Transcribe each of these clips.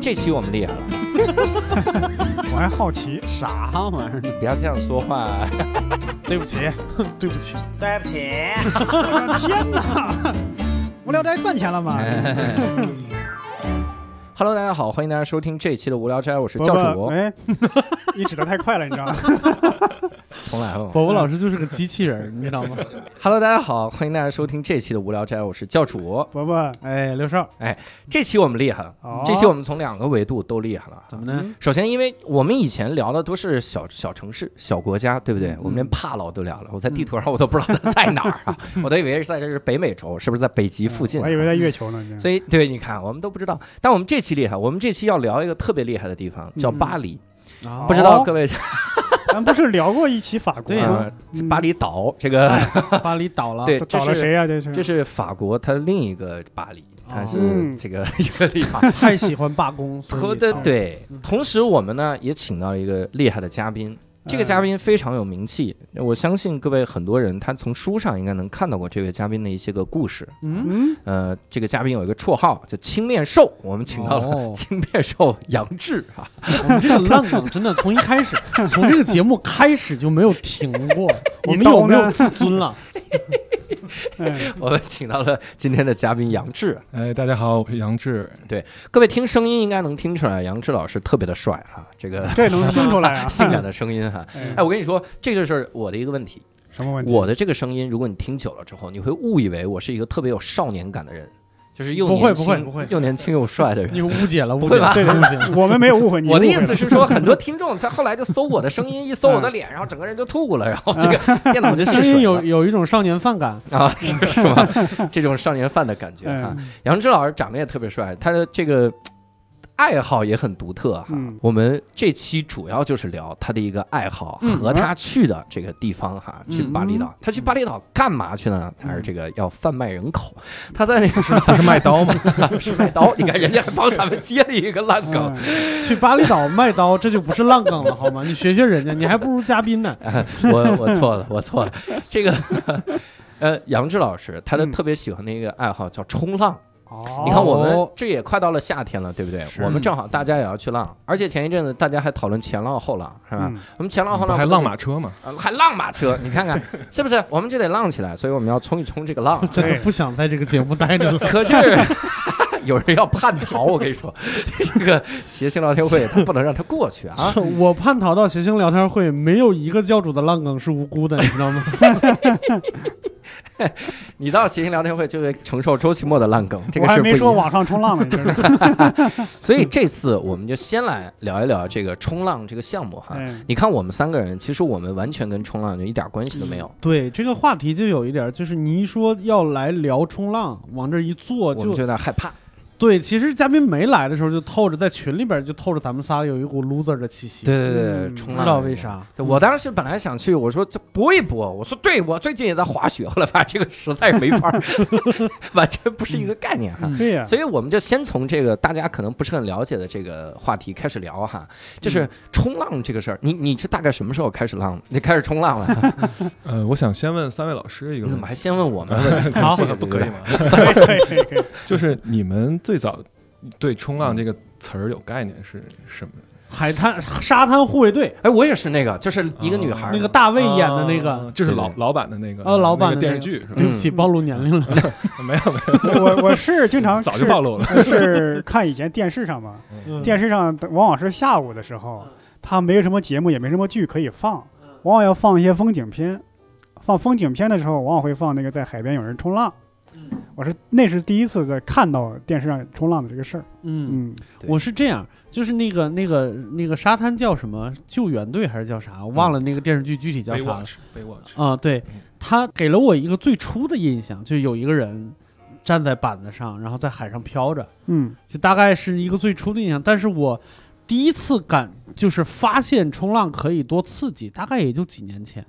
这期我们厉害了，我还好奇，啥玩意儿呢？不要这样说话。对不起，对不起，对不起，我的天哪！无聊斋赚钱了吗？Hello，大家好，欢迎大家收听这一期的无聊斋，我是教主。哎，你指的太快了，你知道吗？重来了。宝宝老师就是个机器人，你知道吗？Hello，大家好，欢迎大家收听这期的无聊斋，我是教主。伯伯，哎，刘少，哎这期我们厉害了，哦这期我们从两个维度都厉害了。怎么呢？首先，因为我们以前聊的都是小小城市、小国家，对不对？嗯我们连帕劳都聊了，我在地图上我都不知道它在哪儿啊，我都以为是在这是北美洲，是不是在北极附近？啊我还以为在月球呢。所以，对，你看，我们都不知道。但我们这期厉害，我们这期要聊一个特别厉害的地方，叫嗯巴黎。啊不知道哦各位，咱不是聊过一期法国吗？巴黎岛这个，巴黎倒了，对，都这是谁呀？这是？这是法国它另一个巴黎，它是嗯。这个一个地方。太喜欢罢工，所以和的，对嗯，同时我们呢也请到了一个厉害的嘉宾，这个嘉宾非常有名气，我相信各位很多人他从书上应该能看到过这位嘉宾的一些个故事。嗯，嗯，呃，这个嘉宾有一个绰号叫青面兽，我们请到了哦青面兽杨志啊，我们这个烂梗真的从一开始，从这个节目开始就没有停过，我们有没有自尊了？哎我们请到了今天的嘉宾杨志。哎，大家好，我是杨志。对各位听声音应该能听出来，杨志老师特别的帅哈，这个这能听出来啊？性感的声音哈。哎哎，我跟你说，这就是我的一个问题。什么问题？我的这个声音，如果你听久了之后，你会误以为我是一个特别有少年感的人，就是又不会年轻不会不会又年轻又帅的人。你误解了，误解了，对对误解了。我们没有误会你。我的意思是说，很多听众他后来就搜我的声音，一搜我的脸，然后整个人就吐了，然后这个 电脑就声音有有一种少年犯感，啊，是是吧？这种少年犯的感觉啊。嗯杨志老师长得也特别帅，他的这个爱好也很独特哈。嗯我们这期主要就是聊他的一个爱好嗯和他去的这个地方哈，嗯去巴厘岛。他去巴厘岛干嘛去呢？他是这个要贩卖人口，他在那个时候他是卖刀吗？是卖刀。你看人家还帮咱们接了一个烂梗。嗯去巴厘岛卖刀，这就不是烂梗了好吗？你学学人家，你还不如嘉宾呢。我我错了，我错了。这个 呃，杨志老师他的嗯特别喜欢的一个爱好叫冲浪。哦，你看，我们哦这也快到了夏天了，对不对？我们正好大家也要去浪，而且前一阵子大家还讨论前浪后浪，是吧？嗯我们前浪后浪还浪马车嘛？呃还浪马车，你看看是不是？我们就得浪起来，所以我们要冲一冲这个浪。真的不想在这个节目待着了。可是有人要叛逃，我跟你说，这个谐星聊天会他不能让他过去啊！我叛逃到谐星聊天会，没有一个教主的烂梗是无辜的，你知道吗？你到谐星聊天会就会承受周奇墨的烂梗，这个我还。没说网上冲浪呢，你知道吗？所以这次我们就先来聊一聊这个冲浪这个项目哈。哎你看我们三个人，其实我们完全跟冲浪就一点关系都没有。对这个话题就有一点，就是你一说要来聊冲浪，往这一坐就我们就有点害怕。对。其实嘉宾没来的时候，就透着在群里边就透着咱们仨有一股 loser 的气息。对对对，嗯冲浪不知道为。啥。我当时本来想去，我说这搏一搏，我说对我最近也在滑雪，后来发现这个实在没法儿，完全不是一个概念哈。嗯对呀，所以我们就先从这个大家可能不是很了解的这个话题开始聊哈，就是冲浪这个事儿。你你是大概什么时候开始浪？你开始冲浪了？呃，我想先问三位老师一个问题，你怎么还先问我们？好不可以吗？可以可以可以。就是你们最早对冲浪这个词儿有概念是什么？海滩沙滩护卫队，哎，我也是那个，就是一个女孩儿那个大卫演的那啊个。就是老老版的那个哦老版的电视剧是吧？对不起，暴露年龄了。没有没有，我我是经常 早就暴露了。是看以前电视上嘛，嗯电视上往往是下午的时候，他没什么节目，也没什么剧可以放，往往要放一些风景片。放风景片的时候，往往会放那个在海边有人冲浪。我是那是第一次在看到电视上冲浪的这个事儿。嗯，嗯，我是这样，就是那个那个那个沙滩叫什么救援队还是叫啥？我忘了那个电视剧具体叫啥了。Baywatch Baywatch 啊，对嗯，他给了我一个最初的印象，就有一个人站在板子上，然后在海上飘着，嗯就大概是一个最初的印象。但是我第一次感就是发现冲浪可以多刺激，大概也就几年前。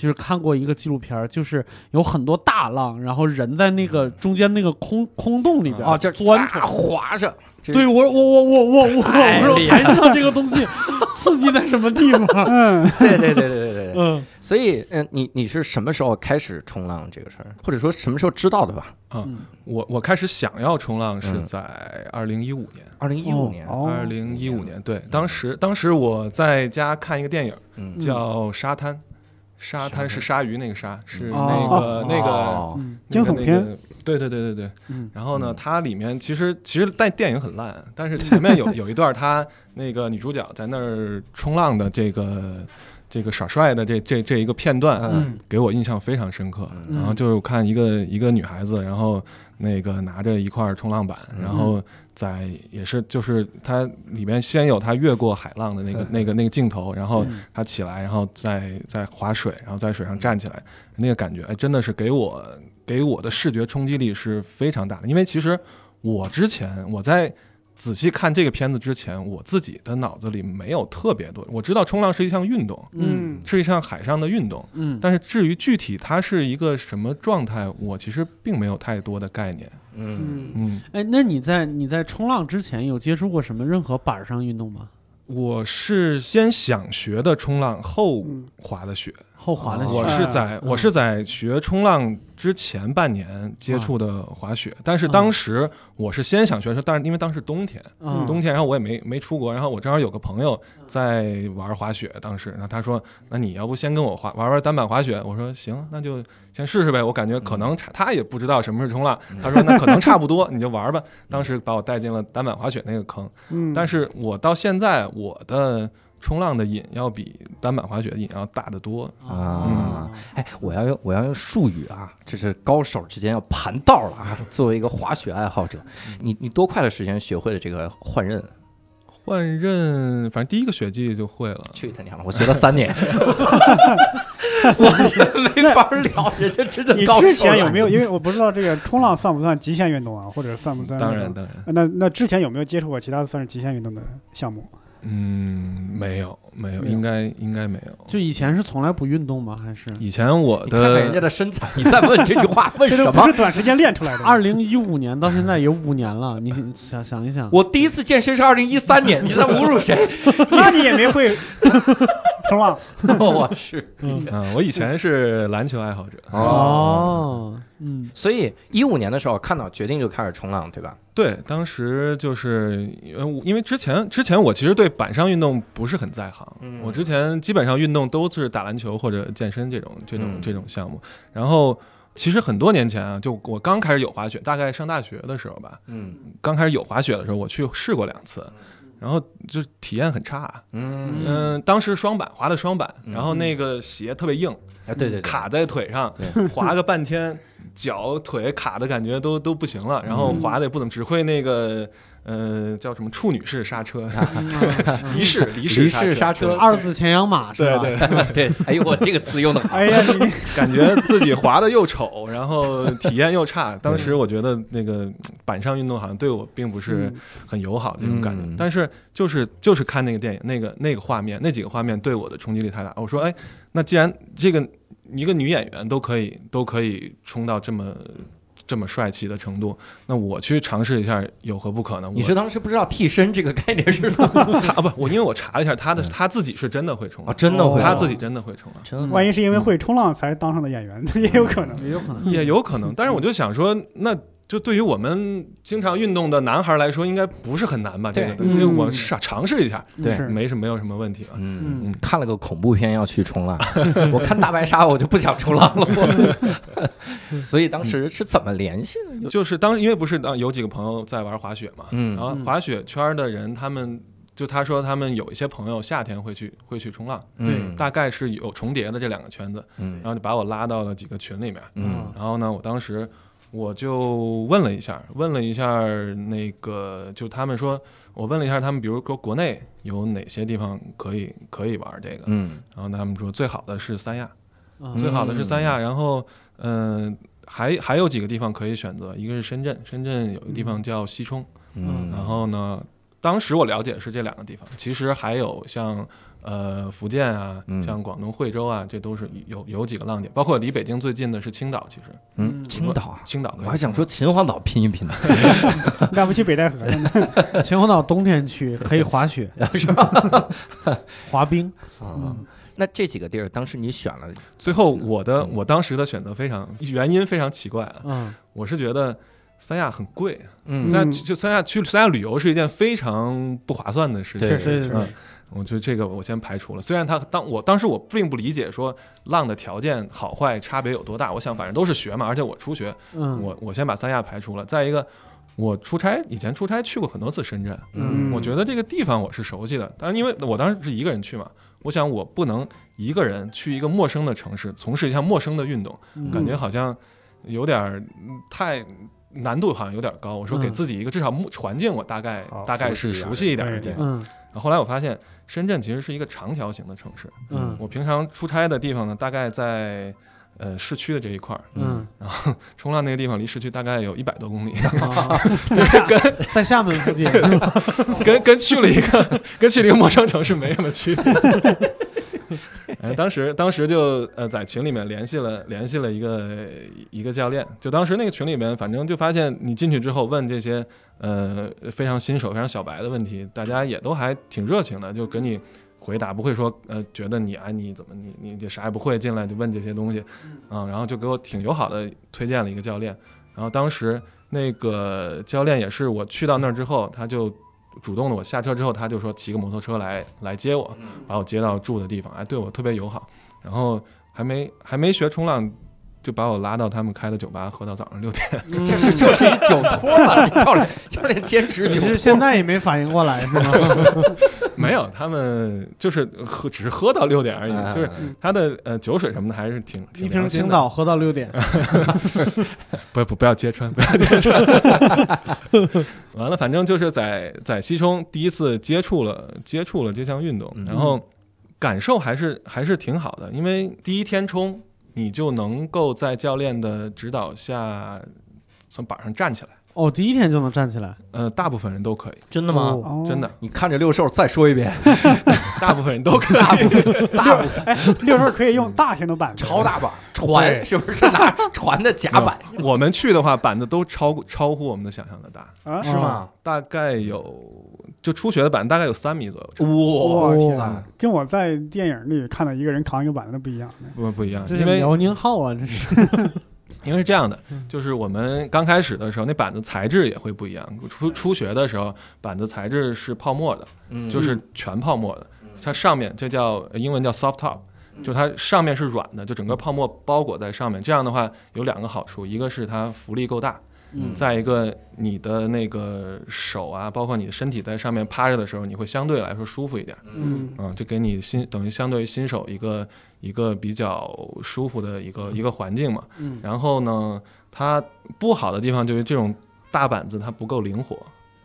就是看过一个纪录片儿，就是有很多大浪，然后人在那个中间那个空空洞里边啊，就钻出来。唰。划着，对我我我我我我太我我厉害才知道这个东西 刺激在什么地方。嗯，对对对对对对。对。嗯。所以，嗯，你你是什么时候开始冲浪这个事儿，或者说什么时候知道的吧？嗯。我我开始想要冲浪是嗯。在二零一五年，二零一五年，哦二零一五年，对，当时当时我在家看一个电影嗯，叫《沙滩》，沙沙滩滩是鲨鱼那个鲨，是那哦。个那个惊悚片，那个对对对对对。嗯。然后呢嗯，它里面其实其实但电影很烂，但是前面有 有一段，它那个女主角在那儿冲浪的这个这个耍帅的这这这一个片段，嗯。给我印象非常深刻。嗯。然后就是看一个一个女孩子，然后那个拿着一块冲浪板，嗯然后在也是就是它里面先有它越过海浪的那个嗯那个那个镜头，然后它起来，然后再再划水，然后在水上站起来，那个感觉哎真的是给我给我的视觉冲击力是非常大的。因为其实我之前我在仔细看这个片子之前，我自己的脑子里没有特别多，我知道冲浪是一项运动，嗯是一项海上的运动。嗯，但是至于具体它是一个什么状态，我其实并没有太多的概念。嗯，嗯，嗯，哎，那你在你在冲浪之前有接触过什么任何板上运动吗？我是先想学的冲浪，后嗯滑的雪。后滑的哦我是在嗯我是在学冲浪之前半年接触的滑雪，但是当时我是先想学车，但是因为当时冬天，嗯冬天，然后我也没没出国，然后我正好有个朋友在玩滑雪，当时，然后他说，那你要不先跟我滑玩玩单板滑雪？我说行，那就先试试呗。我感觉可能差，他也不知道什么是冲浪，他说那可能差不多，你就玩吧。当时把我带进了单板滑雪那个坑，嗯，但是我到现在我的冲浪的瘾要比单板滑雪的瘾要大得多。啊嗯哎，我要用我要用术语啊，这是高手之间要盘道了啊。作为一个滑雪爱好者，你你多快的时间学会了这个换刃？换刃，反正第一个雪季就会了。去他娘的！我学了三年，我这没法聊，人家真的你之前有没有？因为我不知道这个冲浪算不算极限运动啊，或者算不算？当然，。当然，那那之前有没有接触过其他算是极限运动的项目？嗯，没有，没有，没有应该应该没有。就以前是从来不运动吗？还是以前我的看看人家的的身材，你再问这句话问什么不是？短时间练出来的。二零一五年到现在有五年了，你想想一想，我第一次健身是二零一三年，你在侮辱谁？那你也没会 是吧？我是嗯啊，我以前是篮球爱好者。哦，嗯所以一五年的时候看到决定就开始冲浪，对吧？对，当时就是因为，因为之前之前我其实对板上运动不是很在行，嗯。我之前基本上运动都是打篮球或者健身这种这种嗯。这种项目。然后其实很多年前啊，就我刚开始有滑雪，大概上大学的时候吧，嗯。刚开始有滑雪的时候，我去试过两次，然后就体验很差。嗯，嗯，当时双板滑的双板，嗯。然后那个鞋特别硬，哎，对对对，卡在腿上对，滑个半天，脚腿卡的感觉都都不行了，然后嗯滑的也不怎么，只会那个呃叫什么处女式刹车，离式离离式式刹车二字前仰马是对吧？对，对，哎呦，我这个词用的好，哎呀，你感觉自己滑的又丑，然后体验又差。当时我觉得那个板上运动好像对我并不是很友好的那种感觉，嗯但是就是就是看那个电影，那个那个画面，那几个画面对我的冲击力太大。我说，哎，那既然这个一个女演员都可以都可以冲到这么这么帅气的程度，那我去尝试一下有何不可呢？你我是当时不知道替身这个概念是吗？他 啊不，我因为我查了一下，他的他自己是真的会冲啊，浪，真的会，他自己真的会冲浪。万一是因为会冲浪才当上的演员，也有可能。也有可能。也有可能，但是我就想说，那就对于我们经常运动的男孩来说，应该不是很难吧？这个对东西就嗯我尝尝试一下，对没什么没有什么问题吧？嗯嗯，看了个恐怖片要去冲浪，我看大白鲨我就不想冲浪了，我。所以当时是怎么联系的？就就是当因为不是当有几个朋友在玩滑雪嘛，嗯然后滑雪圈的人他们。就他说，他们有一些朋友夏天会去会去冲浪，对大概是有重叠的这两个圈子，嗯然后就把我拉到了几个群里面。嗯然后呢，我当时我就问了一下，问了一下那个，就他们说，我问了一下他们，比如说国内有哪些地方可以可以玩这个，嗯。然后他们说最好的是三亚，嗯最好的是三亚，然后嗯、还还有几个地方可以选择，一个是深圳，深圳有一个地方叫西冲，嗯，然后呢，当时我了解是这两个地方，其实还有像。呃，福建啊嗯，像广东惠州啊，这都是有有几个浪点，包括离北京最近的是青岛，其实。嗯，青岛啊，青岛我还想说秦皇岛拼一拼呢，干不起北戴河呢。秦皇岛冬天去可以滑雪、是吧？滑冰。啊。嗯，那这几个地儿，当时你选了，最后我的嗯。我当时的选择非常原因非常奇怪啊，嗯。我是觉得三亚很贵，嗯三亚嗯就三亚去三亚旅游是一件非常不划算的事情。对是是嗯，我觉得这个我先排除了。虽然他当我当时我并不理解说浪的条件好坏差别有多大，我想反正都是学嘛，而且我初学，嗯，我我先把三亚排除了。再一个，我出差以前出差去过很多次深圳，嗯我觉得这个地方我是熟悉的。当然，因为我当时是一个人去嘛，我想我不能一个人去一个陌生的城市从事一项陌生的运动，嗯感觉好像有点太。难度好像有点高，我说给嗯。自己一个至少目环境我大概哦大概是熟悉一点的地方。嗯。然后后来我发现深圳其实是一个长条形的城市，嗯。我平常出差的地方呢，大概在呃市区的这一块儿，嗯，然后冲浪那个地方离市区大概有一百多公里，就是跟在厦门附近，跟跟去了一个跟去了一个陌生城市没什么区别。呃，当时当时就呃在群里面联系了联系了一个一个教练，就当时那个群里面，反正就发现你进去之后问这些呃非常新手、非常小白的问题，大家也都还挺热情的，就给你回答，不会说呃觉得你啊你怎么你你这啥也不会进来就问这些东西，啊，然后就给我挺友好的推荐了一个教练，然后当时那个教练也是我去到那儿之后，他就主动的我下车之后，他就说骑个摩托车来来接我，把我接到住的地方，哎，对我特别友好，然后还没还没学冲浪。就把我拉到他们开的酒吧，喝到早上六点。这是就是一酒托了，教练教练兼职酒托是现在也没反应过来，是吗？没有，他们就是喝，只是喝到六点而已。嗯就是他的呃酒水什么的还是挺挺一瓶青岛喝到六点，不不不要揭穿，不要揭穿。完了，反正就是在在西冲第一次接触了接触了这项运动嗯，然后感受还是还是挺好的，因为第一天冲你就能够在教练的指导下从板上站起来，哦，第一天就能站起来，呃，大部分人都可以，真的吗？真的，你看着六兽再说一遍，大部分人都可以。大部分大部分。六兽可以用大型的板子，超大板。船是不是？拿船的甲板我们去的话，板子都超过超乎我们的想象的大，啊，是吗？大概有就初学的板大概有三米左右，哇我天塞！跟我在电影里看到一个人扛一个板子不一样。不不一样，这因为是辽宁号啊，这是。因为是这样的嗯，就是我们刚开始的时候，那板子材质也会不一样。初初学的时候，板子材质是泡沫的，嗯就是全泡沫的。它上面这叫英文叫 soft top，就它上面是软的，就整个泡沫包裹在上面。这样的话有两个好处，一个是它浮力够大，嗯。再一个你的那个手啊，包括你的身体在上面趴着的时候，你会相对来说舒服一点。嗯。嗯，就给你新等于相对于新手一个一个比较舒服的一个一个环境嘛。嗯。然后呢，它不好的地方就是这种大板子它不够灵活，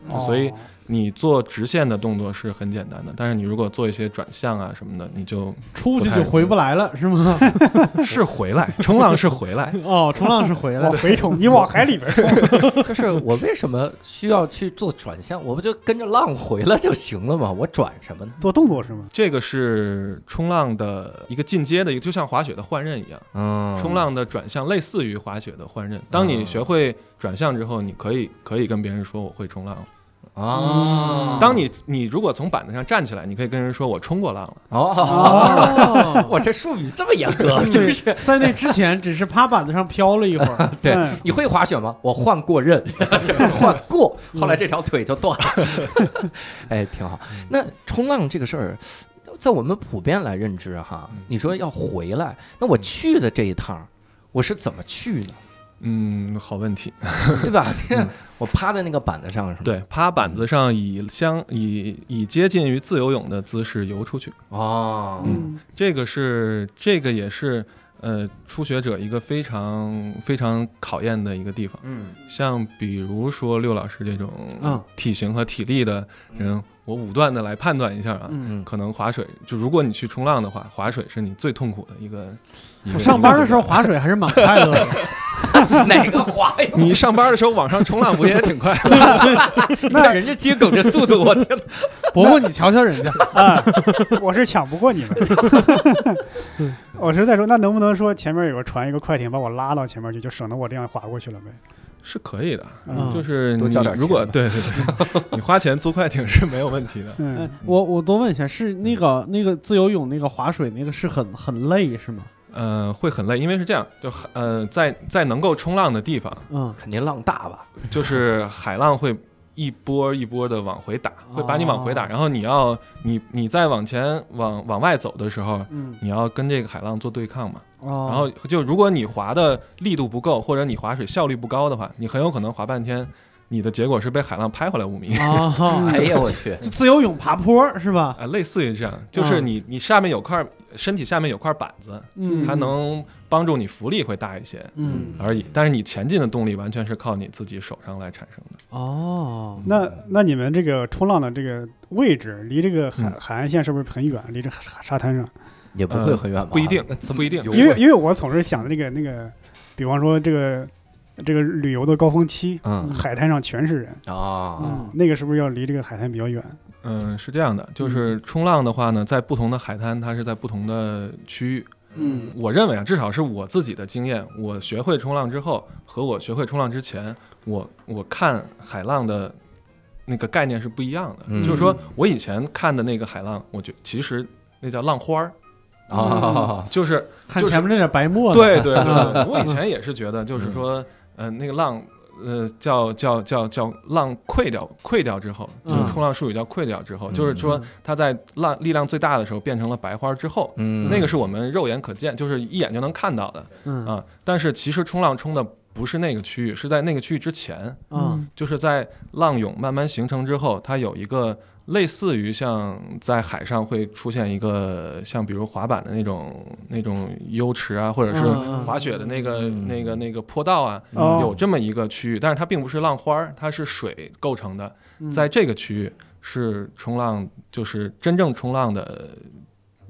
哦。所以你做直线的动作是很简单的，但是你如果做一些转向啊什么的，你就出去就回不来了，是吗？是回来，冲浪是回来。哦，冲浪是回来往的，回冲，你往海里边冲，就是我为什么需要去做转向？我不就跟着浪回来就行了吗？我转什么呢？做动作是吗？这个是冲浪的一个进阶的一个，就像滑雪的换刃一样。嗯冲浪的转向类似于滑雪的换刃。当你学会转向之后，你可以可以跟别人说我会冲浪了。啊，当你你如果从板子上站起来，你可以跟人说我冲过浪了。哦，哦，我这术语这么严格，是不是？在那之前只是趴板子上飘了一会儿，对嗯。你会滑雪吗？我换过刃，换过，后来这条腿就断了。哎，挺好。那冲浪这个事儿，在我们普遍来认知哈，你说要回来，那我去的这一趟，我是怎么去的，嗯，好问题。对吧？嗯我趴在那个板子上是吗？，对，趴板子上以相以以接近于自由泳的姿势游出去，哦，嗯这个是这个也是呃初学者一个非常非常考验的一个地方。嗯像比如说六老师这种嗯体型和体力的人，我武断的来判断一下啊，嗯，嗯，可能划水，就如果你去冲浪的话，划水是你最痛苦的一个。一个我上班的时候，划水还是蛮快乐的，哪个滑呀？你上班的时候网上冲浪不也挺快的？你看人家接梗这速度，我天哪！伯伯你瞧瞧人家，啊，我是抢不过你们。我是在说，那能不能说前面有个船，一个快艇把我拉到前面去，就省得我这样划过去了呗？是可以的，嗯就是你多交点钱如果对对对，你花钱租快艇是没有问题的。哎嗯，我我多问一下，是那个那个自由泳那个划水那个是很很累是吗？呃，会很累，因为是这样，就呃，在在能够冲浪的地方，嗯肯定浪大吧？就是海浪会一波一波的往回打，会把你往回打，哦然后你要你你再往前往往外走的时候，嗯，你要跟这个海浪做对抗嘛。哦，然后就如果你滑的力度不够，或者你划水效率不高的话，你很有可能滑半天，你的结果是被海浪拍回来五米。啊，哎呀，我去，自由泳爬坡是吧？啊，类似于这样，就是你你下面有块身体下面有块板子，嗯，它能帮助你浮力会大一些嗯而已。但是你前进的动力完全是靠你自己手上来产生的。哦，那那你们这个冲浪的这个位置离这个海嗯海岸线是不是很远？离这沙沙滩上？也不会很远吧？不一定 不一定因为因为我总是想着那个那个，比方说这个这个旅游的高峰期，嗯海滩上全是人，啊，嗯那个是不是要离这个海滩比较远？嗯，是这样的，就是冲浪的话呢，在不同的海滩，它是在不同的区域。嗯我认为啊，至少是我自己的经验，我学会冲浪之后和我学会冲浪之前，我我看海浪的那个概念是不一样的。嗯就是说我以前看的那个海浪，我觉其实那叫浪花儿，啊，就是就是看前面那点白沫子，对对对 对，我以前也是觉得，就是说，呃，那个浪，呃，叫叫叫叫浪溃掉，溃掉之后，就是嗯。冲浪术语叫溃掉之后，嗯就是说它在浪力量最大的时候变成了白花之后，嗯，那个是我们肉眼可见，就是一眼就能看到的嗯。啊。但是其实冲浪冲的不是那个区域，是在那个区域之前，嗯。就是在浪涌慢慢形成之后，它有一个类似于像在海上会出现一个像比如滑板的那种那种优池啊，或者是滑雪的那个嗯。那个那个坡道啊，哦。有这么一个区域，但是它并不是浪花儿，它是水构成的，嗯。在这个区域是冲浪，就是真正冲浪的。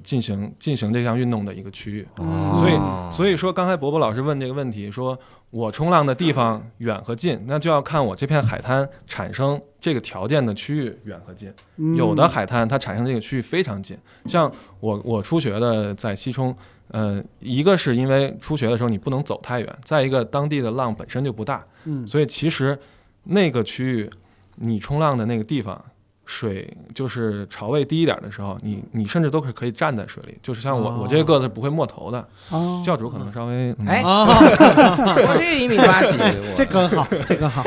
进行进行这项运动的一个区域，嗯所以哦所以说刚才伯伯老师问这个问题，说我冲浪的地方远和近，那就要看我这片海滩产生这个条件的区域远和近。嗯有的海滩它产生这个区域非常近，像我我初学的在西冲，呃，一个是因为初学的时候你不能走太远，再一个当地的浪本身就不大，嗯所以其实那个区域你冲浪的那个地方。水就是潮位低一点的时候，你你甚至都是可以站在水里，就是像我、哦我这个个子不会没头的，哦教主可能稍微、嗯哎啊，我这一米八几，我这更好，这更好，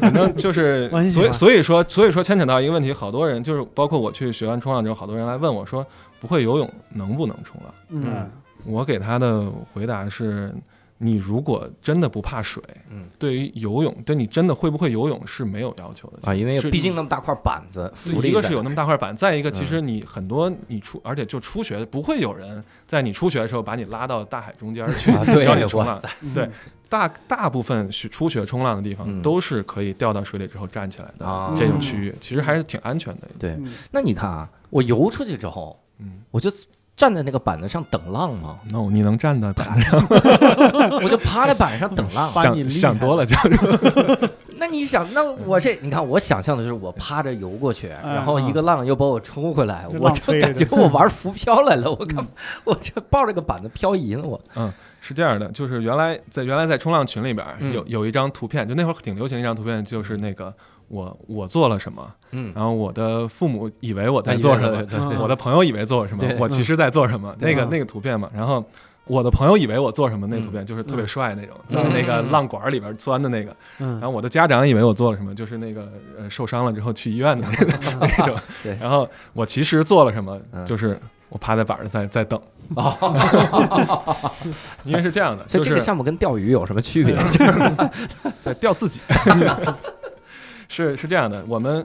反正就是 所以所以说所以说牵扯到一个问题，好多人就是包括我去学完冲浪之后，好多人来问我说，不会游泳能不能冲浪？嗯我给他的回答是，你如果真的不怕水，嗯，对于游泳，对你真的会不会游泳是没有要求的啊，因为毕竟那么大块板子，一个是有那么大块板，再一个嗯其实你很多你初，而且就初学不会有人在你初学的时候把你拉到大海中间去教你冲浪。对大大部分学初学冲浪的地方嗯。都是可以掉到水里之后站起来的啊。这种区域，其实还是挺安全的。对，嗯。那你看啊，我游出去之后，嗯。我就站在那个板子上等浪吗，，no，你能站在板上，我就趴在板上等浪。想想多了，就是。那你想，那我这你看，我想象的就是我趴着游过去，嗯然后一个浪又把我冲回来，这我就感觉我玩浮漂来了，我干嘛？我就抱着个板子漂移呢，我。嗯是这样的，就是原来在原来在冲浪群里边有有一张图片，就那会儿挺流行一张图片，就是那个我我做了什么，嗯，然后我的父母以为我在做什么，对对我的朋友以为做什么，我其实在做什么，那个那个图片嘛，然后。我的朋友以为我做什么，那图片就是特别帅那种，在那个浪管里边钻的那个。然嗯后我的家长以为我做了什么，就是那个呃受伤了之后去医院的那个 那种对。然后我其实做了什么嗯，就是我趴在板上在在等，哦，因为是这样的，所以这个就是项目跟钓鱼有什么区别？在钓自己。是是这样的，我们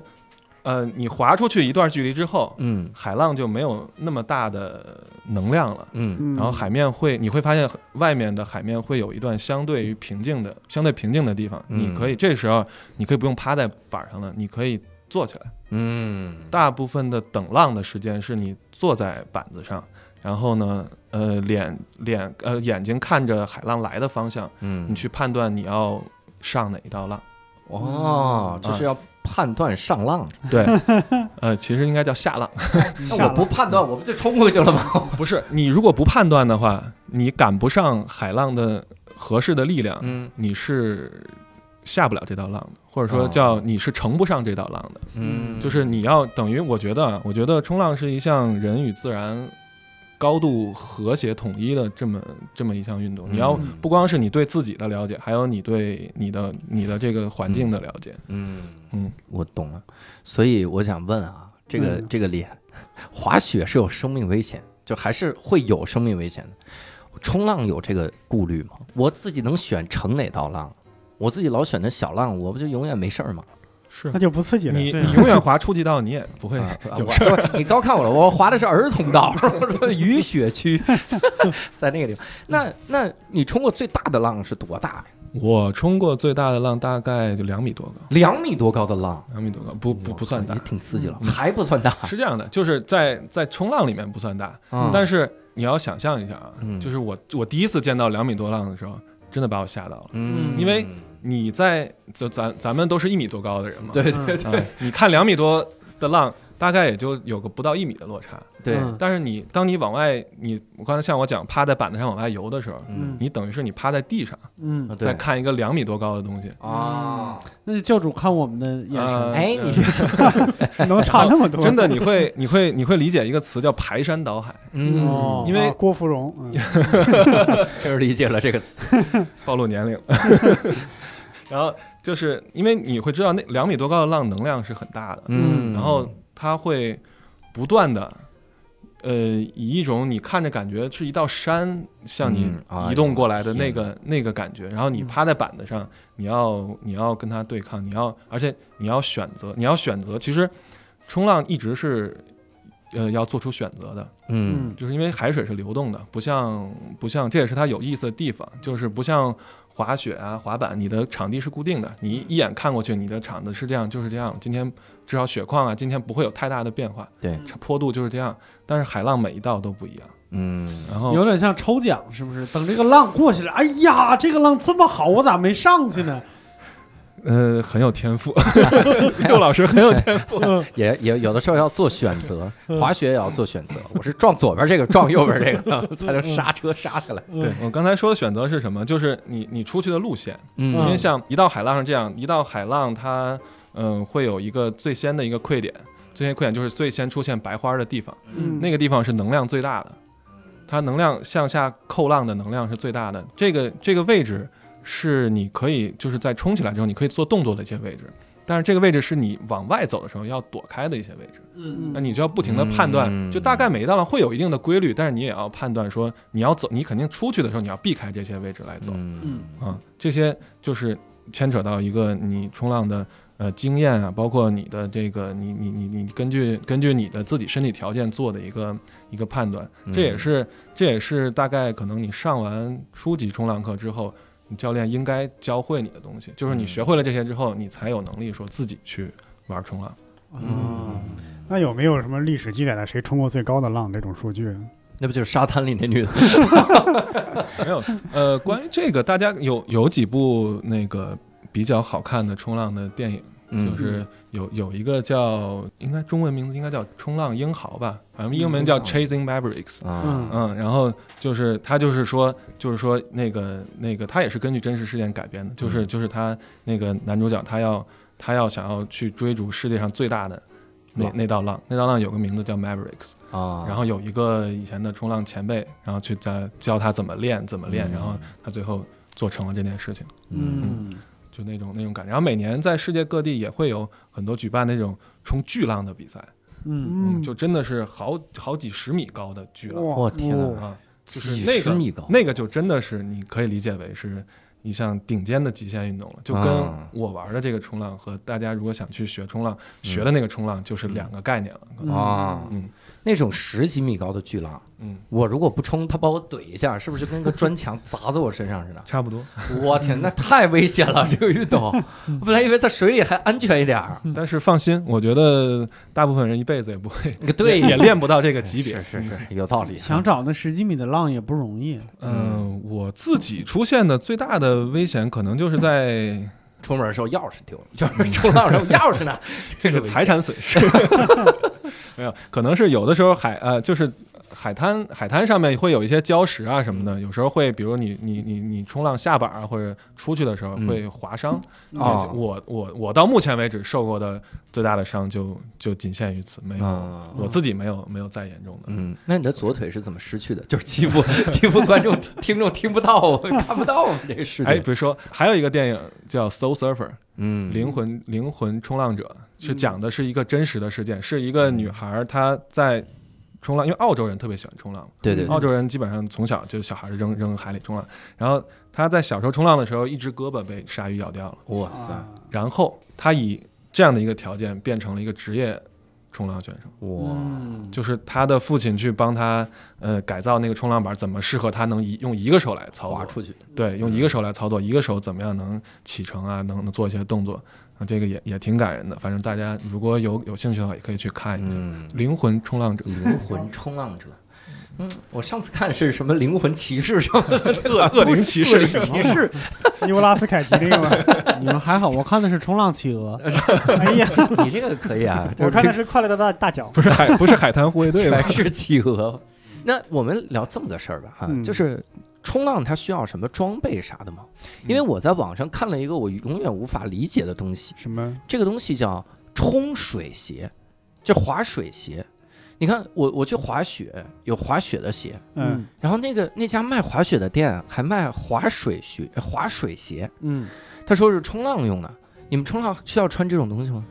呃，你划出去一段距离之后，嗯海浪就没有那么大的能量了。嗯嗯然后海面会，你会发现外面的海面会有一段相对于平静的、相对平静的地方。嗯你可以这时候，你可以不用趴在板上了，你可以坐起来。嗯，大部分的等浪的时间是你坐在板子上，然后呢，呃，脸脸呃眼睛看着海浪来的方向，嗯你去判断你要上哪一道浪。哦，这是要判断上浪。对，呃，其实应该叫下浪。那我不判断，我不就冲过去了吗？不是，你如果不判断的话，你赶不上海浪的合适的力量，嗯你是下不了这道浪的，或者说叫你是乘不上这道浪的。嗯，就是你要等于，我觉得啊，我觉得冲浪是一项人与自然高度和谐统一的这么这么一项运动。你要嗯不光是你对自己的了解，还有你对你的你的这个环境的了解。嗯嗯，我懂了。所以我想问啊，这个、嗯这个脸，滑雪是有生命危险，就还是会有生命危险的。冲浪有这个顾虑吗？我自己能选成哪道浪？我自己老选的小浪，我不就永远没事儿吗？是那就不刺激了。你你 永远滑初级道，你也不会啊，有事儿。你高看我了，我滑的是儿童道，雨雪区，在那个地方。那那你冲过最大的浪是多大呀？我冲过最大的浪大概就两米多高，两米多高的浪，两米多高，不不不算大也。挺刺激了，嗯还不算大。是这样的，就是在在冲浪里面不算大，嗯但是你要想象一下啊，嗯就是我我第一次见到两米多浪的时候，真的把我吓到了。嗯，因为你在就咱咱们都是一米多高的人嘛，对对啊，你看两米多的浪，大概也就有个不到一米的落差。对，嗯。但是你当你往外，你我刚才像我讲趴在板子上往外游的时候，嗯。你等于是你趴在地上，嗯，对。再看一个两米多高的东西。啊，那就教主看我们的眼神，呃哎，你 能差那么多？真的，你会你会你会理解一个词叫排山倒海，嗯，哦因为啊郭芙蓉，嗯。这是理解了这个词。暴露年龄。然后就是因为你会知道那两米多高的浪能量是很大的，嗯，然后它会不断的，呃，以一种你看着感觉是一道山向你移动过来的那个、那个感觉，然后你趴在板子上，你要你要跟它对抗，你要而且你要选择，你要选择，其实冲浪一直是。呃，要做出选择的，嗯。就是因为海水是流动的，不像不像，这也是它有意思的地方，就是不像滑雪啊、滑板，你的场地是固定的，你一眼看过去，你的场子是这样，就是这样。今天至少雪况啊，今天不会有太大的变化，对，坡度就是这样。但是海浪每一道都不一样，嗯然后有点像抽奖，是不是？等这个浪过去了，哎呀，这个浪这么好，我咋没上去呢？呃很有天赋，六老师很有天赋。也也有的时候要做选择，滑雪也要做选择。我是撞左边这个，撞右边这个，才能刹车刹下来。对我刚才说的选择是什么？就是你你出去的路线，嗯因为像一道海浪是这样，一道海浪它嗯、会有一个最先的一个溃点，最先溃点就是最先出现白花的地方。嗯那个地方是能量最大的，它能量向下扣浪的能量是最大的。这个这个位置是你可以就是在冲起来之后你可以做动作的一些位置，但是这个位置是你往外走的时候要躲开的一些位置。嗯那你就要不停的判断，嗯就大概每一道浪会有一定的规律，但是你也要判断说你要走，你肯定出去的时候你要避开这些位置来走嗯嗯啊。这些就是牵扯到一个你冲浪的。呃，经验啊，包括你的这个，你你你你根据根据你的自己身体条件做的一个一个判断，这也是这也是大概可能你上完初级冲浪课之后，你教练应该教会你的东西，就是你嗯学会了这些之后，你才有能力说自己去玩冲浪。嗯，那有没有什么历史记载的谁冲过最高的浪这种数据？那不就是沙滩里那女的？没有，呃，关于这个，大家有有几部那个比较好看的冲浪的电影，嗯就是有有一个叫应该中文名字应该叫《冲浪英豪》吧，好像英文叫《Chasing Mavericks》。啊。嗯。嗯，然后就是他就是说，就是说那个那个他也是根据真实事件改编的，就是嗯。就是他那个男主角他要他要想要去追逐世界上最大的那那道浪，那道浪有个名字叫 Mavericks，啊，然后有一个以前的冲浪前辈，然后去在教他怎么练怎么练，嗯。然后他最后做成了这件事情，嗯。嗯就那种那种感觉。然后每年在世界各地也会有很多举办那种冲巨浪的比赛，嗯。嗯，就真的是好好几十米高的巨浪。哇我天啊，就是几那个十米高，那个就真的是你可以理解为是一项顶尖的极限运动了，就跟啊。我玩的这个冲浪和大家如果想去学冲浪学的那个冲浪就是两个概念了。可能。啊，嗯那种十几米高的巨浪，嗯，我如果不冲，他把我怼一下，是不是就跟个砖墙砸在我身上似的？差不多。我天，那太危险了！这个运动，我本来以为在水里还安全一点儿。但是放心，我觉得大部分人一辈子也不会，对，也 练不到这个级别。是是是，有道理。想找那十几米的浪也不容易。嗯，我自己出现的最大的危险，可能就是在 出门的时候钥匙丢了，就是冲浪的时候钥匙呢，这是财产损失。没有，可能是有的时候海呃，就是海滩海滩上面会有一些礁石啊什么的，有时候会，比如你你你你冲浪下板啊，或者出去的时候嗯会划伤。哦我我我到目前为止受过的最大的伤就就仅限于此，没有。啊我自己没有没有再严重的。嗯，那你的左腿是怎么失去的？就是欺负 欺负观众听众听不到，我 看不到我们这个事哎，情。比如说还有一个电影叫《Soul Surfer》，嗯，灵魂灵魂冲浪者，是讲的是一个真实的事件，是一个女孩儿她在冲浪，因为澳洲人特别喜欢冲浪，对对，澳洲人基本上从小就小孩扔扔海里冲浪，然后她在小时候冲浪的时候，一只胳膊被鲨鱼咬掉了，哇塞，啊。然后她以这样的一个条件变成了一个职业冲浪选手，哇，嗯。就是她的父亲去帮她呃改造那个冲浪板，怎么适合她能一用一个手来操作，出去，对，用一个手来操作，一个手怎么样能启程啊，能能做一些动作啊，这个也也挺感人的。反正大家如果有有兴趣的话，也可以去看一下《嗯，灵魂冲浪者》。灵魂冲浪者。嗯，我上次看是什么灵魂骑士什么的，恶恶灵骑士恶灵骑士，尼古拉斯凯奇那个吗？你们还好，我看的是冲浪企鹅，哎呀，你这个可以啊，我看的是快乐的大大脚。不是海不是海滩护卫队吧？是企鹅。那我们聊这么个事儿吧，哈，嗯就是冲浪它需要什么装备啥的吗？因为我在网上看了一个我永远无法理解的东西，什么？这个东西叫冲水鞋，就滑水鞋。你看，我我去滑雪，有滑雪的鞋，嗯，然后那个那家卖滑雪的店还卖滑水鞋，滑水鞋，嗯他说是冲浪用的。你们冲浪需要穿这种东西吗？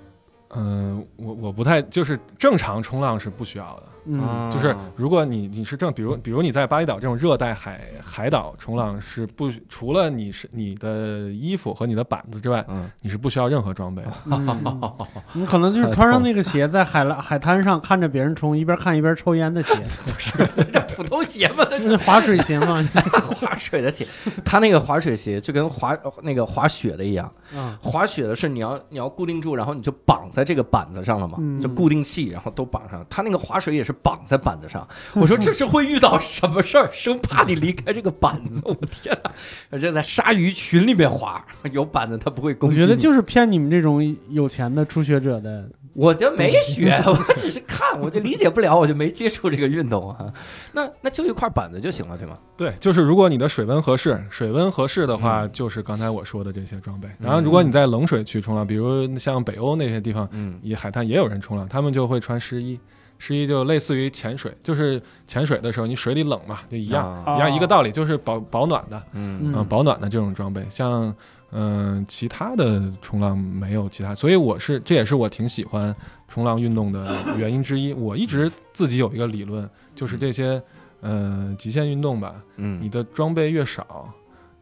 嗯，我我不太就是正常冲浪是不需要的，嗯啊。就是如果你你是正，比如比如你在巴厘岛这种热带海海岛冲浪是不除了你是你的衣服和你的板子之外，嗯，你是不需要任何装备的。嗯，你可能就是穿上那个鞋，在海浪海滩上看着别人冲，一边看一边抽烟的鞋，不是这普通鞋嘛，那这是。滑水鞋嘛？滑水的鞋，他那个滑水鞋就跟滑那个滑雪的一样，嗯。滑雪的是你要你要固定住，然后你就绑在这个板子上了嘛，嗯。就固定器，然后都绑上。他那个滑水也是绑在板子上。我说这是会遇到什么事儿？生怕你离开这个板子，我天哪！而且在鲨鱼群里面滑，有板子它不会攻击。我觉得就是骗你们这种有钱的初学者的。我就没学，我只是看，我就理解不了，我就没接触这个运动啊。那那就一块板子就行了，对吗？对，就是如果你的水温合适，水温合适的话，嗯就是刚才我说的这些装备。然后，如果你在冷水区冲浪，比如像北欧那些地方，嗯也海滩也有人冲浪，他们就会穿湿衣。湿衣就类似于潜水，就是潜水的时候你水里冷嘛，就一样、啊。一样一个道理，就是保保暖的，嗯。嗯、嗯保暖的这种装备。像嗯、其他的冲浪没有其他，所以我是这也是我挺喜欢冲浪运动的原因之一。我一直自己有一个理论，就是这些呃极限运动吧，你嗯的装备越少，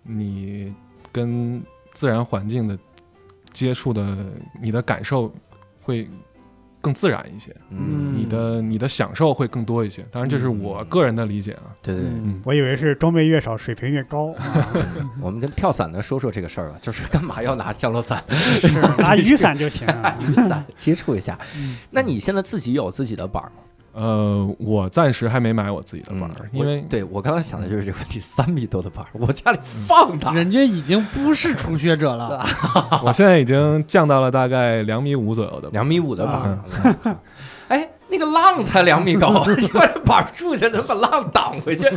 你跟自然环境的接触的，你的感受会更自然一些，嗯，你的你的享受会更多一些。当然，这是我个人的理解啊。对对对。嗯，我以为是装备越少水平越高，啊 我们跟跳伞的说说这个事儿吧，就是干嘛要拿降落伞、是拿雨伞就行啊。雨伞接触一下？那你现在自己有自己的板儿吗？呃，我暂时还没买我自己的板儿，嗯因为我对我刚刚想的就是这个问题，三米多的板儿，我家里放它。人家已经不是初学者了，我现在已经降到了大概两米五左右的板儿。两米五的板儿，哎，那个浪才两米高，你把这板儿竖起来能把浪挡回去，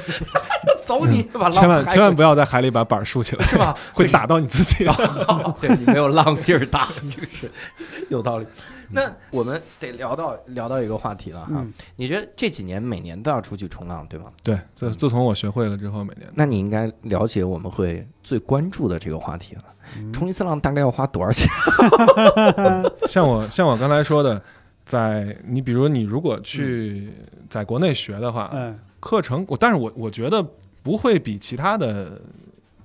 走你把浪千万千万不要要在海里把板儿竖起来，是吧？会打到你自己。对你没有浪劲儿大，这个是有道理。那我们得聊到聊到一个话题了哈，嗯，你觉得这几年每年都要出去冲浪，对吗？对，自自从我学会了之后，每年。那你应该了解我们会最关注的这个话题了。嗯。冲一次浪大概要花多少钱？像我像我刚才说的，在你比如你如果去在国内学的话，嗯。课程我但是我我觉得不会比其他的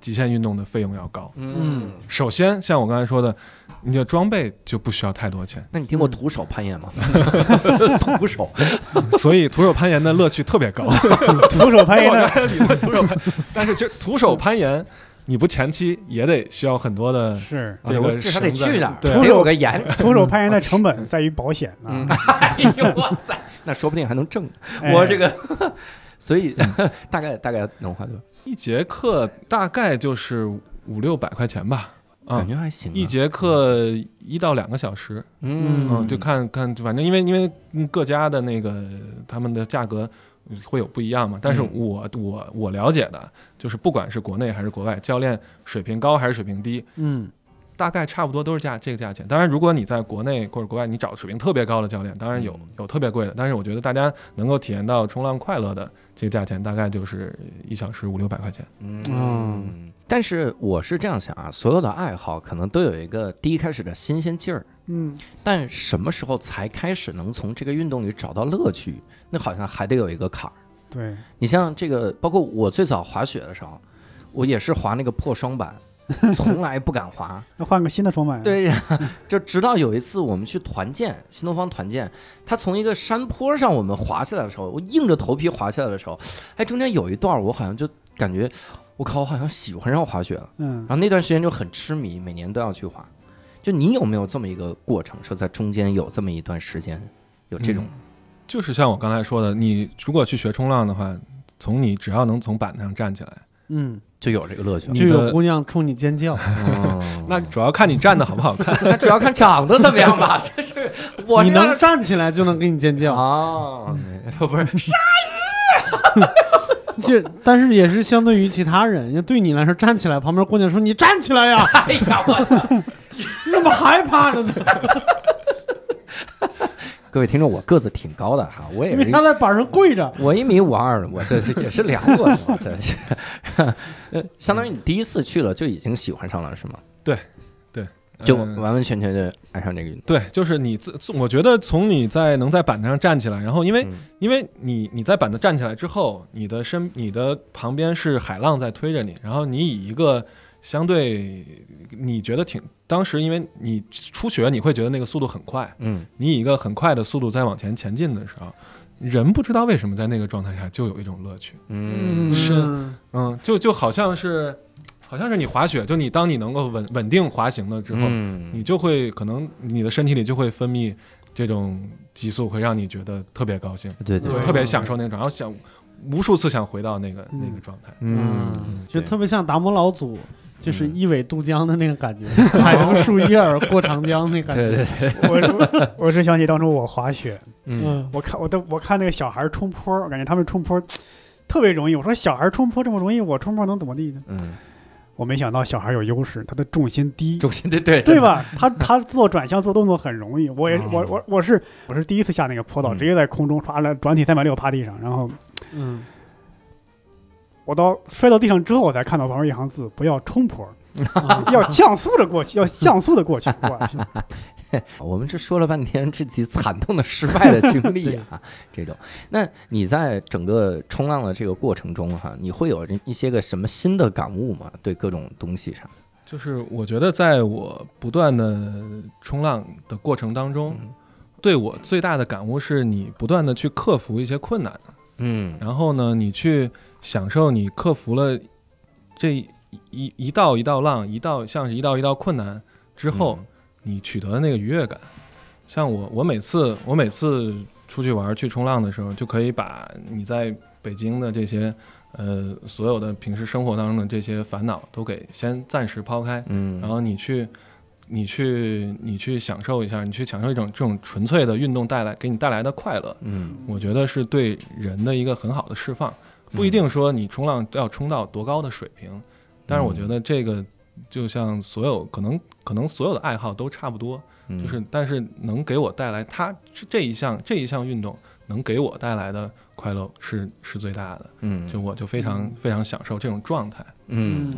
极限运动的费用要高。嗯，首先，像我刚才说的，你的装备就不需要太多钱，那你听过徒手攀岩吗？徒手，所以徒手攀岩的乐趣特别高。徒手攀岩的，徒手攀，但是其实徒手攀岩，你不前期也得需要很多的是这个我至少得去哪儿，对得有个岩。徒手攀岩的成本在于保险嗯，啊。哎呦哇塞，那说不定还能挣。哎我这个，所以 大概大概能花多少？一节课大概就是五六百块钱吧。啊感，觉还行啊。一节课一到两个小时，嗯嗯，就看看，反正因为因为各家的那个他们的价格，会有不一样嘛。但是嗯我我我了解的就是，不管是国内还是国外，教练水平高还是水平低，嗯大概差不多都是价这个价钱。当然，如果你在国内或者国外，你找水平特别高的教练，当然有嗯有特别贵的。但是我觉得大家能够体验到冲浪快乐的这个价钱，大概就是一小时五六百块钱。嗯，但是我是这样想啊，所有的爱好可能都有一个第一开始的新鲜劲儿，嗯，但什么时候才开始能从这个运动里找到乐趣？那好像还得有一个坎儿。对，你像这个，包括我最早滑雪的时候，我也是滑那个破双板，从来不敢滑。那换个新的双板。，对呀，就直到有一次我们去团建，新东方团建，他从一个山坡上我们滑下来的时候，我硬着头皮滑下来的时候，哎，中间有一段我好像就感觉，我靠，我好像喜欢上滑雪了。嗯然，后那段时间就很痴迷，每年都要去滑。就你有没有这么一个过程，说在中间有这么一段时间有这种？就是像我刚才说的，你如果去学冲浪的话，从你只要能从板子上站起来，嗯，就有这个乐趣就有姑娘冲你尖叫。哦 那主要看你站的好不好看。那主要看长得怎么样吧。就是我你能站起来就能给你尖叫，啊？不是鲨鱼这但是也是相对于其他人，就对你来说站起来，旁边姑娘说你站起来呀，哎呀，我操！你怎么还趴着呢？各位听众，我个子挺高的哈，我也因为是他在板上跪着。我一米五二，我这这也是量过的，我这是，呃，相当于你第一次去了就已经喜欢上了，是吗？对，对就嗯完完全全的爱上这个运动。对，就是你自，自我觉得从你在能在板子上站起来，然后因为、嗯因为你你在板子站起来之后，你的身你的旁边是海浪在推着你，然后你以一个相对你觉得挺当时因为你初学你会觉得那个速度很快，嗯。你以一个很快的速度在往前前进的时候，人不知道为什么在那个状态下就有一种乐趣，嗯。是嗯嗯，就就好像是好像是你滑雪，就你当你能够稳稳定滑行了之后，嗯。你就会可能你的身体里就会分泌这种激素，会让你觉得特别高兴，对对对特别享受那个状态，然后想无数次想回到那个、嗯那个状态。嗯，就特别像达摩老祖，就是嗯一苇渡江的那个感觉，踩着树叶儿过长江那感觉。对 对，我 我我是想起当初我滑雪，嗯嗯，我看我都我看那个小孩冲坡，我感觉他们冲坡特别容易。我说小孩冲坡这么容易，我冲坡能怎么地呢？嗯，我没想到小孩有优势，他的重心低，重心对对对？吧？他他做转向做动作很容易。我也哦我我我是我是第一次下那个坡道，嗯直接在空中唰了转体三百六趴地上，然后嗯，我到摔到地上之后，我才看到旁边一行字：不要冲坡，啊要降速着过去，要降速的过去。我去，我们这说了半天这几惨痛的失败的经历啊，这种。那你在整个冲浪的这个过程中哈，你会有一些个什么新的感悟吗？对各种东西上，就是我觉得在我不断的冲浪的过程当中，嗯对我最大的感悟是你不断的去克服一些困难，嗯然后呢，你去享受你克服了这一一一道一道浪，一道像是一道一道困难之后，你取得的那个愉悦感。像我，我每次我每次出去玩去冲浪的时候，就可以把你在北京的这些呃所有的平时生活当中的这些烦恼都给先暂时抛开，嗯，然后你去。你去，你去享受一下，你去享受一种这种纯粹的运动带来给你带来的快乐，嗯我觉得是对人的一个很好的释放。不一定说你冲浪要冲到多高的水平，但是我觉得这个就像所有可能可能所有的爱好都差不多，嗯就是但是能给我带来它这一项这一项运动能给我带来的快乐是是最大的，嗯就我就非常非常享受这种状态。嗯，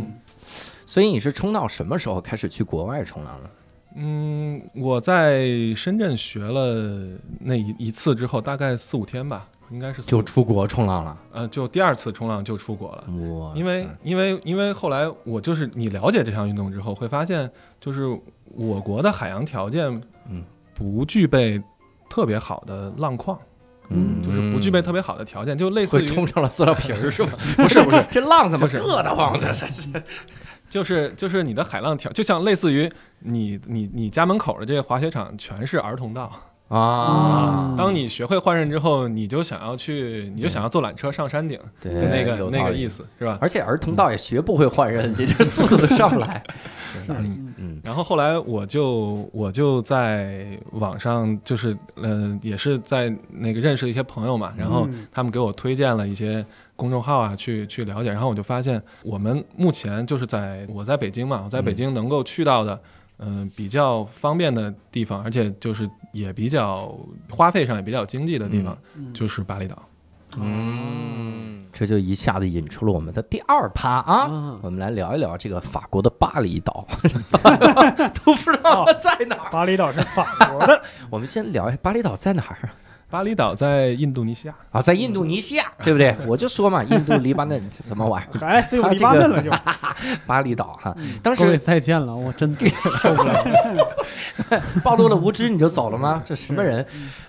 所以你是冲到什么时候开始去国外冲浪的？嗯，我在深圳学了那一一次之后，大概四五天吧，应该是就出国冲浪了？呃就第二次冲浪就出国了。哇因为因为因为后来我就是你了解这项运动之后，会发现就是我国的海洋条件，嗯，不具备特别好的浪况，嗯，就是不具备特别好的条件，就类似于冲上了塑料瓶儿是吗？不是不是，这浪怎么是硌得慌？这是 就是就是你的海浪条，就像类似于你你你家门口的这个滑雪场全是儿童道，啊，当你学会换刃之后，你就想要去，你就想要坐缆车上山顶对的那个那个意思，是吧？而且儿童倒也学不会换刃，你这速度都上不来。嗯嗯然后后来我就我就在网上就是呃也是在那个认识一些朋友嘛，然后嗯他们给我推荐了一些公众号啊，去去了解，然后我就发现我们目前就是在我在北京嘛，我在北京能够去到的。嗯、比较方便的地方，而且就是也比较花费上也比较经济的地方，嗯就是巴厘岛。嗯，这就一下子引出了我们的第二趴啊。啊我们来聊一聊这个法国的巴厘岛，都不知道它在哪儿。巴厘岛是法国的，我们先聊一下巴厘岛在哪儿巴厘岛在印度尼西亚，啊？在印度尼西亚，对不对？我就说嘛，印度黎巴嫩这什么玩意儿？还得有黎巴嫩了就。巴厘岛哈，当各位时再见了，我真 受不了。暴露了无知你就走了吗？这什么人？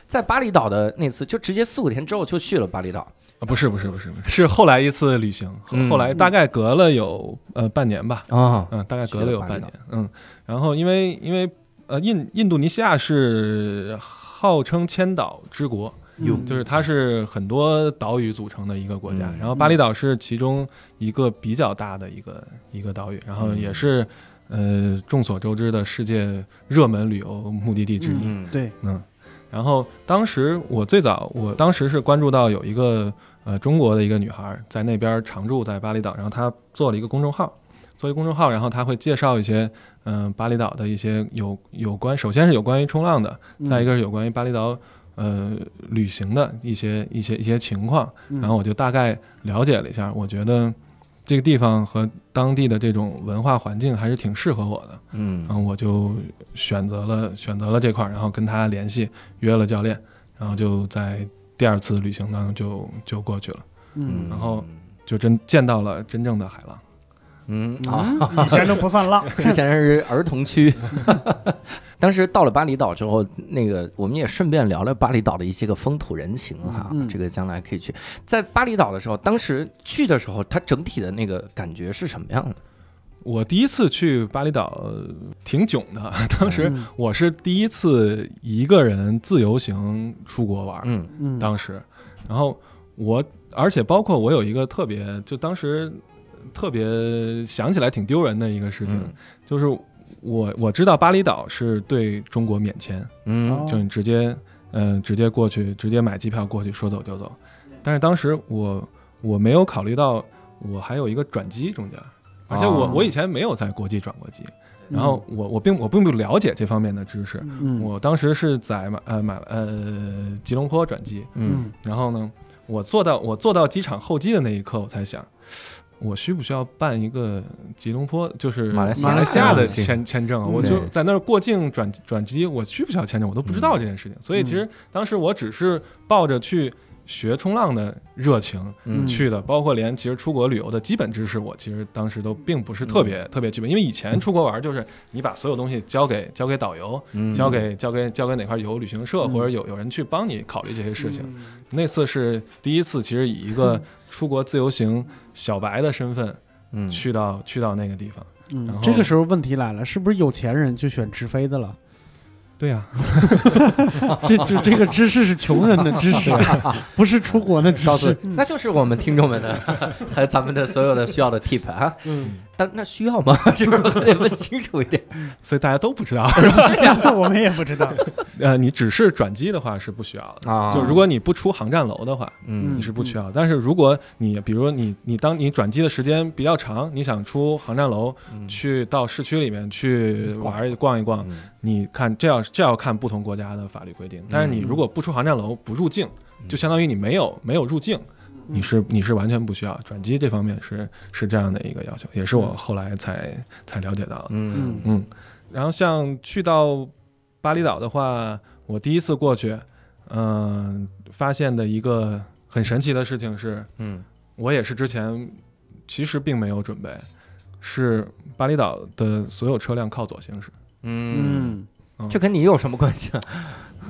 在巴厘岛的那次，就直接四五天之后就去了巴厘岛。啊，不是不是不是不是，是后来一次旅行，后来大概隔了有呃半年吧，啊，嗯，大概隔了有半年，嗯，然后因为因为呃印印度尼西亚是号称千岛之国，哟。就是它是很多岛屿组成的一个国家。嗯，然后巴厘岛是其中一个比较大的一个一个岛屿，然后也是呃众所周知的世界热门旅游目的地之一，嗯，对，嗯，然后当时我最早，我当时是关注到有一个呃中国的一个女孩在那边常住在巴厘岛，然后她做了一个公众号，做一个公众号，然后她会介绍一些嗯、呃巴厘岛的一些有有关，首先是有关于冲浪的，再一个是有关于巴厘岛呃旅行的一些一些一些情况，嗯，然后我就大概了解了一下，我觉得这个地方和当地的这种文化环境还是挺适合我的。嗯然后我就选择了选择了这块儿，然后跟他联系，约了教练，然后就在第二次旅行当中就就过去了，嗯然后就真见到了真正的海浪。嗯啊，以前都不算浪，之前是儿童区。当时到了巴厘岛之后，那个我们也顺便聊聊巴厘岛的一些个风土人情哈，嗯这个将来可以去。在巴厘岛的时候，当时去的时候，它整体的那个感觉是什么样的？我第一次去巴厘岛呃挺囧的，当时嗯。我是第一次一个人自由行出国玩，嗯嗯。当时，然后我而且包括我有一个特别，就当时特别想起来挺丢人的一个事情，嗯。就是我我知道巴厘岛是对中国免签，嗯。哦。就你直接嗯、呃直接过去，直接买机票过去，说走就走。但是当时我我没有考虑到我还有一个转机中间，而且我、哦。我以前没有在国际转过机，然后我我并我并不了解这方面的知识。嗯。我当时是在买呃买呃吉隆坡转机，嗯。然后呢，我坐到我坐到机场候机的那一刻，我才想，我需不需要办一个吉隆坡，就是马来西亚的嗯签签证我就在那儿过境转转机，我需不需要签证，我都不知道这件事情。所以其实当时我只是抱着去学冲浪的热情嗯。去的，包括连其实出国旅游的基本知识，我其实当时都并不是特别特别具备，因为以前出国玩就是你把所有东西交给交给导游，嗯。交给交给交给哪块游旅行社，嗯。或者有有人去帮你考虑这些事情。那次是第一次，其实以一个 出国自由行小白的身份嗯。去到去到那个地方。然后，嗯这个时候问题来了，是不是有钱人就选直飞的了？对 呀、这这这个知识是穷人的知识，不是出国的知告诉识。，那就是我们听众们的 和咱们的所有的需要的 tip 啊。嗯，但那需要吗？这个还得问清楚一点。所以大家都不知道。我们也不知道。呃，你只是转机的话是不需要的。啊就如果你不出航站楼的话，嗯你是不需要。但是如果你比如你你当你转机的时间比较长，你想出航站楼嗯去到市区里面去玩一逛一逛，嗯你看这要这要看不同国家的法律规定。但是你如果不出航站楼不入境，嗯就相当于你没有没有入境，你是你是完全不需要转机这方面是是这样的一个要求，也是我后来才才了解到的。嗯。嗯。嗯，然后像去到巴厘岛的话，我第一次过去，嗯、发现的一个很神奇的事情是，嗯我也是之前其实并没有准备，是巴厘岛的所有车辆靠左行驶。嗯，嗯。这跟你有什么关系啊？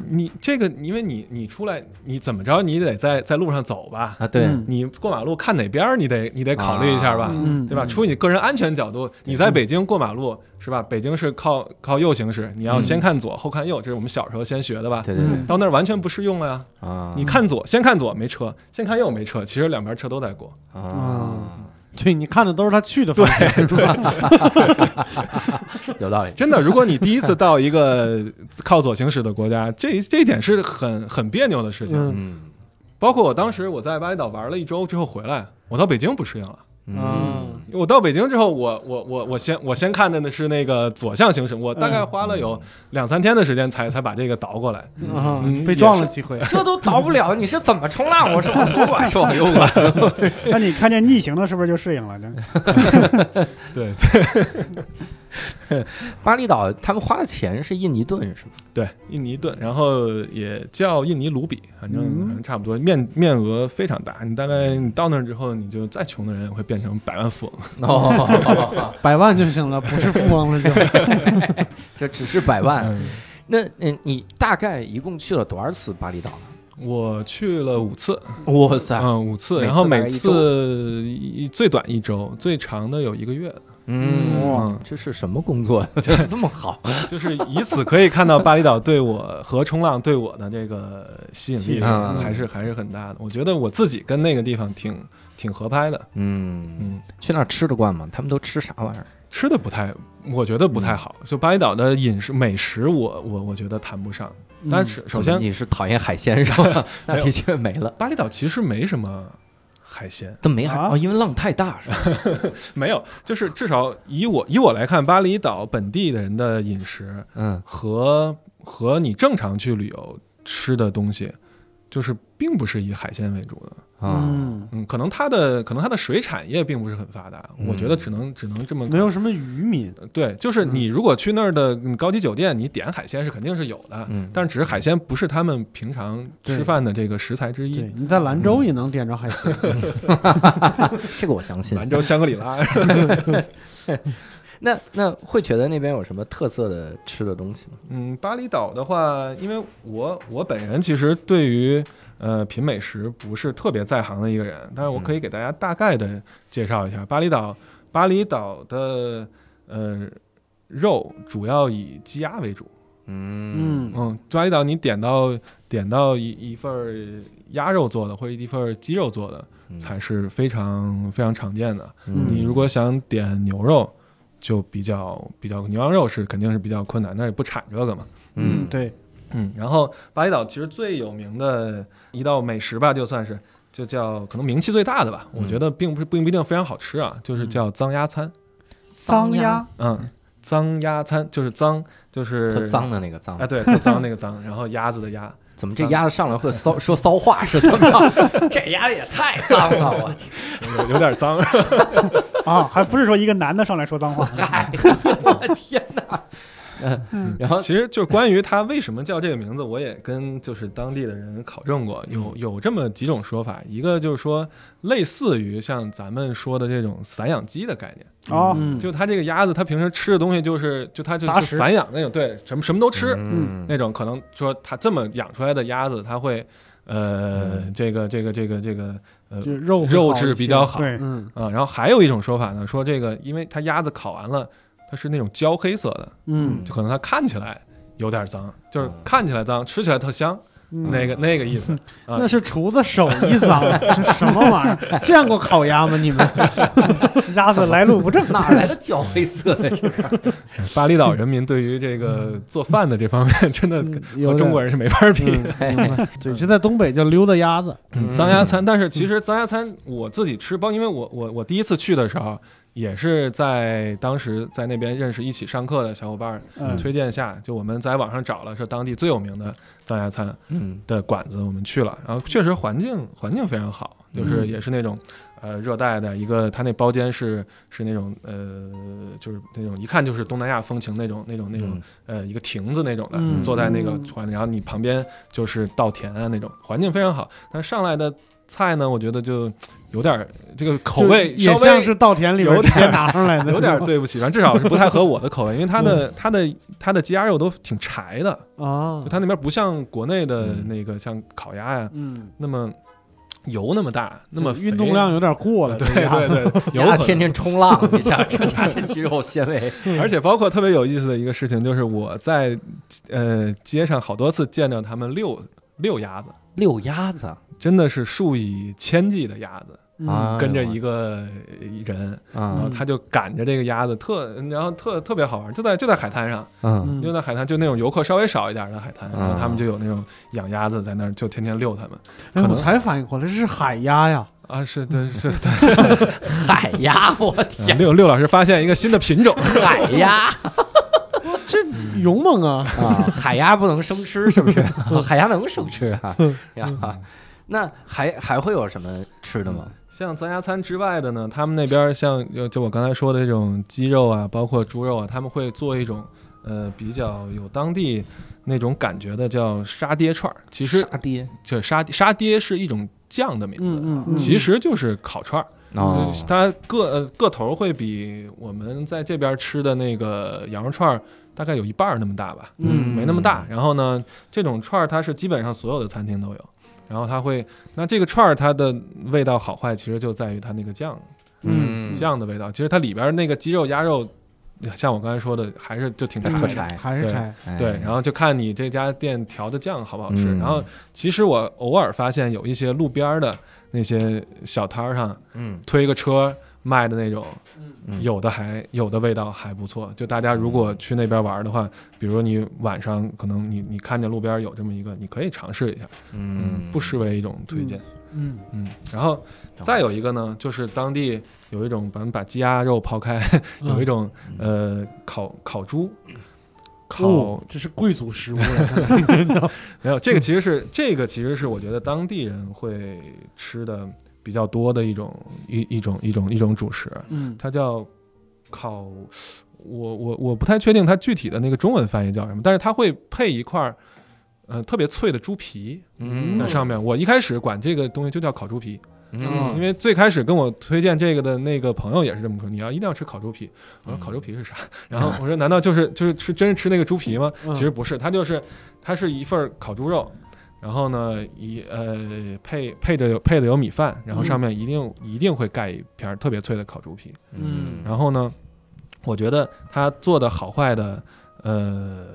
你这个，因为你你出来，你怎么着，你得在在路上走吧？啊，对，嗯你过马路看哪边儿，你得你得考虑一下吧，嗯对吧？出于你个人安全角度，你在北京过马路是吧？北京是靠靠右行驶，你要先看左后看右，这是我们小时候先学的吧？对对到那儿完全不适用了呀！啊，你看左，先看左没车，先看右没车，其实两边车都在过。啊，对，你看的都是他去的方向。有道理，真的，如果你第一次到一个靠左行驶的国家，这这一点是很很别扭的事情。嗯嗯包括我当时我在巴厘岛玩了一周之后回来，我到北京不适应了。嗯我到北京之后，我我我我先我先看的呢是那个左向行驶，我大概花了有两三天的时间才才把这个倒过来。啊嗯，被撞了几回。这都倒不了，你是怎么冲浪？我是往左拐，是往右拐？那你看见逆行了，是不是就适应了？对对 巴厘岛他们花的钱是印尼盾是吗？对，印尼盾，然后也叫印尼卢比，反正嗯反正差不多，面面额非常大。你大概你到那儿之后，你就再穷的人也会变成百万富翁。哦，百万就行了，不是富翁了就。就只是百万。嗯，那嗯，你大概一共去了多少次巴厘岛？我去了五次，哇塞，嗯，五次，然后每次一最短一周，最长的有一个月。嗯，哇这是什么工作？这 这么好？就是以此可以看到巴厘岛对我和冲浪对我的这个吸引力 嗯还是还是很大的。我觉得我自己跟那个地方挺挺合拍的，嗯，嗯，去那儿吃得惯吗？他们都吃啥玩意儿？吃的不太，我觉得不太好。就巴厘岛的饮食美食我，我我觉得谈不上。但是首先，你是讨厌海鲜是吧？那的确没了，巴厘岛其实没什么海鲜，都没海啊哦，因为浪太大是吧？没有，就是至少以我以我来看，巴厘岛本地的人的饮食嗯和和你正常去旅游吃的东西，就是并不是以海鲜为主的。啊，嗯，嗯，可能它的可能它的水产业并不是很发达，我觉得只能只能这么没有什么渔民。对，就是你如果去那儿的嗯高级酒店，你点海鲜是肯定是有的，嗯，但是只是海鲜不是他们平常吃饭的这个食材之一对。，你在兰州也能点着海鲜。这个我相信。兰州、香格里拉，那那会觉得那边有什么特色的吃的东西吗？嗯，巴厘岛的话，因为我我本人其实对于呃品美食不是特别在行的一个人，但是我可以给大家大概的介绍一下巴厘岛。巴厘岛的呃肉主要以鸡鸭为主，嗯嗯嗯，巴厘岛你点到点到一一份鸭肉做的或者一份鸡肉做的嗯才是非常非常常见的。嗯你如果想点牛肉，就比较比较牛羊肉是肯定是比较困难，但是不产这个嘛。嗯对，嗯，然后巴厘岛其实最有名的一道美食吧，就算是就叫可能名气最大的吧，我嗯觉得并不是并不一定非常好吃啊，就是叫脏鸭餐。脏鸭，嗯，脏鸭餐就是脏，就是特脏的那个脏啊，，对，特脏那个脏，然后鸭子的鸭。怎么这鸭子上来会骚说骚话是怎么着？这鸭子也太脏了，我天！有有点脏，啊，还不是说一个男的上来说脏话，嗨，我的天哪！嗯，然后其实就是关于它为什么叫这个名字，我也跟就是当地的人考证过，有有这么几种说法。一个就是说，类似于像咱们说的这种散养鸡的概念，哦，嗯，就它这个鸭子，它平时吃的东西就是就它就是散养那种，对，什么什么都吃、嗯那种。可能说它这么养出来的鸭子，它会呃、嗯这个这个这个这个呃肉肉质比较好对，嗯啊。然后还有一种说法呢，说这个因为它鸭子烤完了，它是那种焦黑色的。嗯就可能它看起来有点脏，就是嗯看起来脏，吃起来特香，嗯那个那个意思。啊那是厨子手艺脏，这什么玩意儿？见过烤鸭吗？你们？鸭子来路不正，哪来的焦黑色的这个？巴厘岛人民对于这个做饭的这方面，真的和中国人是没法比。对，就在东北叫溜达鸭子。嗯脏鸭餐，但是其实脏鸭餐我自己吃，包因为我我我第一次去的时候，也是在当时在那边认识一起上课的小伙伴嗯。推荐下，就我们在网上找了是当地最有名的藏家餐嗯。的馆子，我们去了，然后确实环境环境非常好，就是嗯。也是那种呃热带的一个，它那包间是是那种呃就是那种一看就是东南亚风情那种那种那种嗯。呃一个亭子那种的，嗯。坐在那个嗯。船里，然后你旁边就是稻田啊那种，环境非常好。但上来的菜呢，我觉得就有点儿这个口味就稍微也像是稻田里边有点直接拿上来的，有点儿对不起，反正至少是不太合我的口味，因为它的它的它的鸡鸭肉都挺柴的，啊就，它那边不像国内的嗯那个像烤鸭呀嗯，那么油那么大，那么运动量有点过了，对对对，有可能。鸭天天冲浪，你想 这家这肌肉纤维，而且包括特别有意思的一个事情，就是我在呃街上好多次见到他们遛遛鸭子，遛鸭子？真的是数以千计的鸭子跟着一个人，然后啊他就赶着这个鸭子，特然后特特别好玩，就在就在海滩上，嗯。嗯就在海滩，就那种游客稍微少一点的海滩，然后啊。他们就有那种养鸭子在那儿，就天天遛他们哎，可能我才反应过来，这是海鸭呀，啊，是对是对，海鸭，我天，六六老师发现一个新的品种，海鸭。这勇猛啊！啊，海鸭不能生吃是不是？海鸭能生吃啊呀？那还还会有什么吃的吗？像咱家餐之外的呢，他们那边像就就我刚才说的这种鸡肉啊，包括猪肉啊，他们会做一种呃比较有当地那种感觉的叫沙爹串儿。其实沙爹就沙沙爹是一种酱的名字，嗯嗯，其实就是烤串儿。哦它个呃个头会比我们在这边吃的那个羊肉串儿大概有一半儿那么大吧，嗯没那么大。然后呢，这种串儿它是基本上所有的餐厅都有。然后它会，那这个串儿它的味道好坏，其实就在于它那个酱嗯。酱的味道。其实它里边那个鸡肉、鸭肉，像我刚才说的，还是就挺柴的。柴。对还是柴，哎。对，然后就看你这家店调的酱好不好吃。嗯。然后其实我偶尔发现有一些路边儿的那些小摊儿上嗯。推个车卖的那种，嗯有的还有的味道还不错。就大家如果去那边玩的话，比如你晚上可能你你看见路边有这么一个，你可以尝试一下，嗯。不失为一种推荐。嗯。嗯，然后再有一个呢，就是当地有一种，咱们把鸡鸭肉抛开，有一种呃烤烤猪，烤、哦，这是贵族食物。了，没有这个其实是这个其实是我觉得当地人会吃的比较多的一种一一种一种一种主食，嗯它叫烤，我我我不太确定它具体的那个中文翻译叫什么，但是它会配一块儿呃特别脆的猪皮嗯在上面。我一开始管这个东西就叫烤猪皮。嗯因为最开始跟我推荐这个的那个朋友也是这么说，你要一定要吃烤猪皮。我说嗯烤猪皮是啥？然后我说难道就是就是吃真是吃那个猪皮吗？嗯其实不是，它就是它是一份儿烤猪肉，然后呢一呃配配的有配的有米饭，然后上面一定、一定会盖一片儿特别脆的烤猪皮。嗯然后呢，我觉得它做的好坏的呃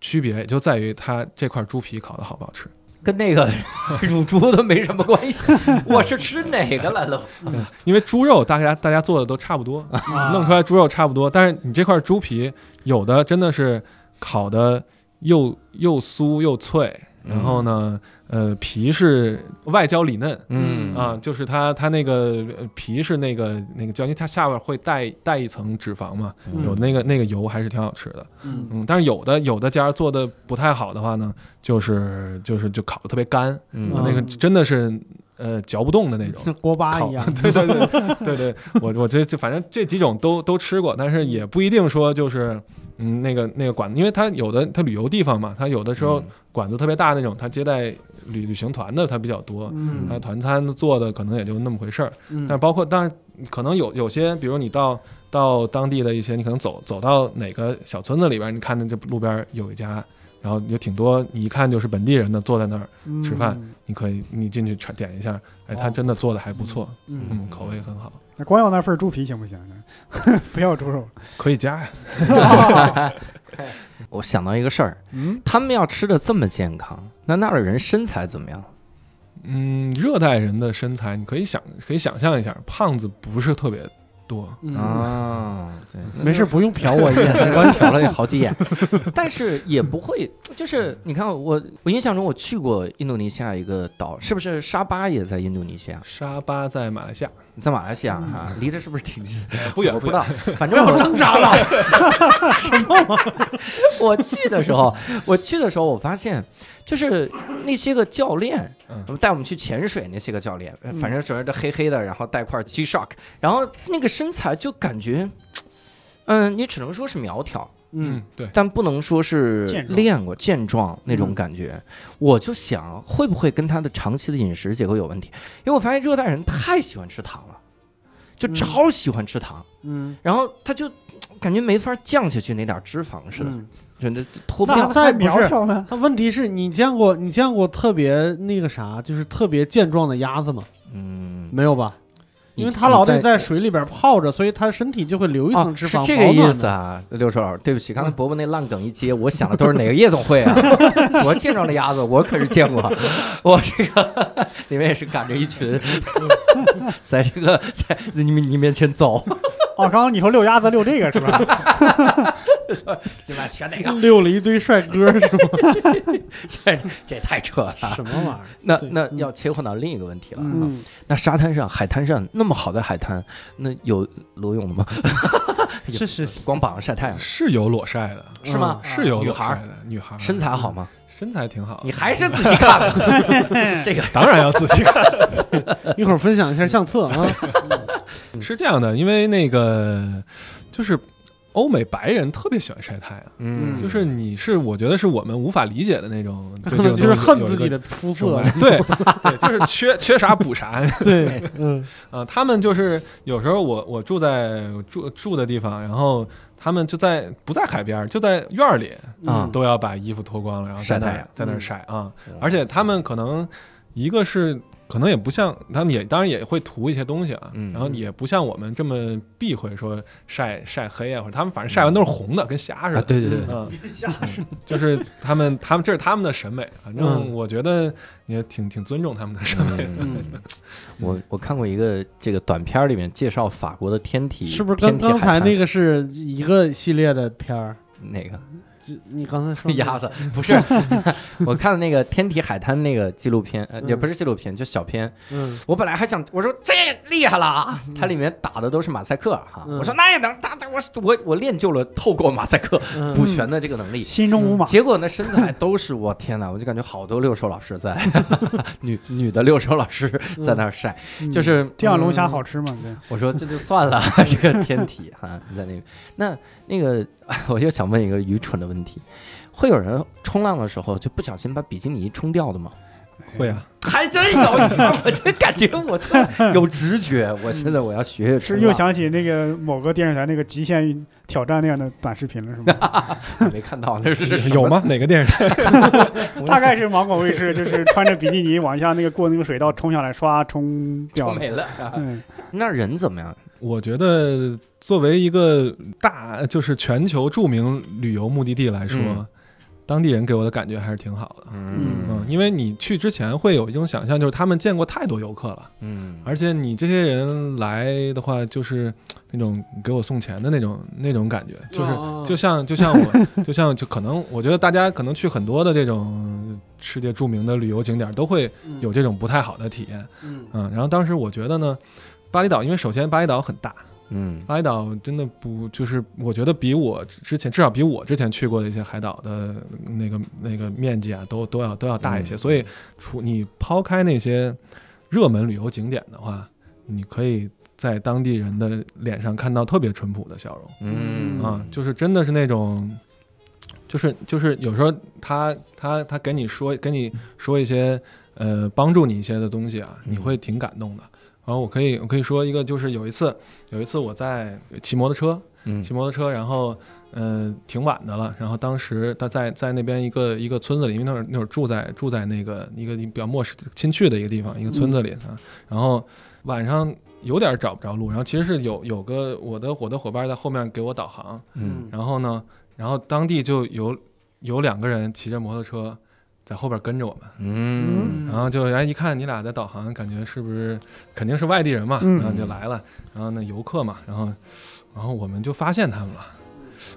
区别也就在于它这块猪皮烤的好不好吃。跟那个 乳猪都没什么关系，我是吃哪个来了？因为猪肉大家大家做的都差不多，啊弄出来猪肉差不多，但是你这块猪皮有的真的是烤的又又酥又脆，然后呢，呃，皮是外焦里嫩。嗯啊，就是它，它那个呃皮是那个那个焦，因为它下边会带带一层脂肪嘛，嗯有那个那个油还是挺好吃的，嗯嗯，但是有的有的家做的不太好的话呢，就是就是就烤的特别干，嗯那个真的是呃嚼不动的那种，像锅巴一样，对对对对对，我我这这反正这几种都都吃过，但是也不一定说就是嗯那个那个馆子，因为它有的它旅游地方嘛，它有的时候馆子特别大那种，他接待旅旅行团的他比较多，嗯它团餐做的可能也就那么回事儿。嗯但是包括当然可能有有些，比如你到到当地的一些，你可能走走到哪个小村子里边，你看见这路边有一家。然后有挺多，你一看就是本地人的坐在那儿，吃饭你可以你进去尝点一下，哎，他真的做的还不错，嗯嗯，口味很好，那光要那份猪皮行不行呢？不要猪肉。可以加呀。我想到一个事儿，嗯，他们要吃的这么健康，那那儿的人身材怎么样？嗯，热带人的身材，你可以想可以想象一下，胖子不是特别多，嗯，啊，对，没事，不用瞟我一眼，没我关系。瞟了你好几眼，但是也不会，就是你看我，我印象中我去过印度尼西亚一个岛，是不是沙巴也在印度尼西亚？沙巴在马来西亚，你在马来西亚哈，离这是不是挺近？不远不远我不知道，反正我挣扎了。什么？我去的时候，我去的时候，我发现就是那些个教练，嗯。带我们去潜水那些个教练，反正整个都黑黑的，然后带块 G Shock，然后那个身材就感觉，嗯，你只能说是苗条，嗯，对，但不能说是练过健壮那种嗯感觉。我就想，会不会跟他的长期的饮食结构有问题？因为我发现热带人太喜欢吃糖了，就嗯。超喜欢吃糖，嗯，然后他就感觉没法降下去那点脂肪似的，嗯就那脱不。再苗条呢？他问题是你见过你见过特别那个啥，就是特别健壮的鸭子吗？嗯，没有吧？因为它老得在水里边泡着，所以它身体就会留一啊层脂肪，是这个意。思啊，六叔老师，对不起，刚才伯伯那烂梗一接，我想的都是哪个夜总会啊？我见着的鸭子，我可是见过，我这个里面也是赶着一群，在这个在你们你面前走，哦，刚刚你说遛鸭子遛这个是吧？今晚选哪个？溜了一堆帅哥是吗？这 这太扯了。什么玩意儿？那对那要切换到另一个问题了。嗯嗯，那沙滩上、海滩上那么好的海滩，那有裸泳的吗？有是是光膀子晒太阳是有裸晒的，是吗？是有女孩儿裸晒的，女孩儿身材好吗？身材挺好，你还是仔细看了 这个当然要仔细看。一会儿分享一下相册啊。是这样的，因为那个就是欧美白人特别喜欢晒太阳，嗯，就是你是我觉得是我们无法理解的那种，就是这种东西有一个恨自己的肤色。对对，就是缺缺啥补啥对，嗯啊。他们就是有时候我我住在住住的地方，然后他们就在不在海边儿，就在院儿里，啊。都要把衣服脱光了，然后在那晒太阳。在那儿嗯晒啊。而且他们可能一个是可能也不像他们也当然也会涂一些东西啊，嗯然后也不像我们这么避讳说晒晒黑啊，或者他们反正晒完都是红的，跟虾似啊，的。对对对，嗯，吓死就是他们，他们这是他们的审美，反正嗯。我觉得也挺挺尊重他们的审美。的。我我看过一个这个短片儿里面介绍法国的天体，是不是跟刚才那个是一个系列的片儿？哪个？就你刚才说鸭子？不是，我看的那个天体海滩那个纪录片，呃，也嗯不是纪录片，就小片。嗯我本来还想，我说这厉害了啊，它里面打的都是马赛克哈，嗯我说那也能，打打我我我练就了透过马赛克嗯补全的这个能力。心中无马。结果呢身材都是我天哪，我就感觉好多六兽老师在，女女的六兽老师在那儿晒，嗯就是这样龙虾嗯好吃吗？我说这就算了，这个天体哈在那边。那那个，我就想问一个愚蠢的问题：会有人冲浪的时候就不小心把比基尼冲掉的吗？会啊，还真有，我就感觉我就有直觉。我现在我要学学是，又想起那个某个电视台那个极限挑战那样的短视频了，是吗？没看到那是有？吗？哪个电视台？大概是芒果卫视，就是穿着比基尼往下那个过那个水道冲下来，刷冲掉没了。那人怎么样？我觉得作为一个大就是全球著名旅游目的地来说，嗯。当地人给我的感觉还是挺好的。嗯。嗯，因为你去之前会有一种想象，就是他们见过太多游客了，嗯，而且你这些人来的话，就是那种给我送钱的那种那种感觉，就是哦。就像就像我，就像就可能，我觉得大家可能去很多的这种世界著名的旅游景点，都会有这种不太好的体验。嗯。嗯，然后当时我觉得呢，巴厘岛，因为首先巴厘岛很大，嗯巴厘岛真的不就是我觉得比我之前至少比我之前去过的一些海岛的那个那个面积啊，都都要都要大一些。嗯所以，除你抛开那些热门旅游景点的话，你可以在当地人的脸上看到特别淳朴的笑容。嗯啊，就是真的是那种，就是就是有时候他他他给你说给你说一些呃帮助你一些的东西啊，你嗯会挺感动的。然后我可以我可以说一个，就是有一次有一次我在骑摩托车，嗯骑摩托车，然后嗯、呃挺晚的了，然后当时他在在那边一个一个村子里，因为那会儿那会儿住在住在那个一个比较陌生亲去的一个地方，一个村子里啊，然后晚上有点找不着路，然后其实是有有个我的我的伙伴在后面给我导航，嗯然后呢，然后当地就有有两个人骑着摩托车在后边跟着我们，嗯然后就哎一看你俩的导航，感觉是不是肯定是外地人嘛，嗯然后就来了，然后那游客嘛，然后然后我们就发现他们了，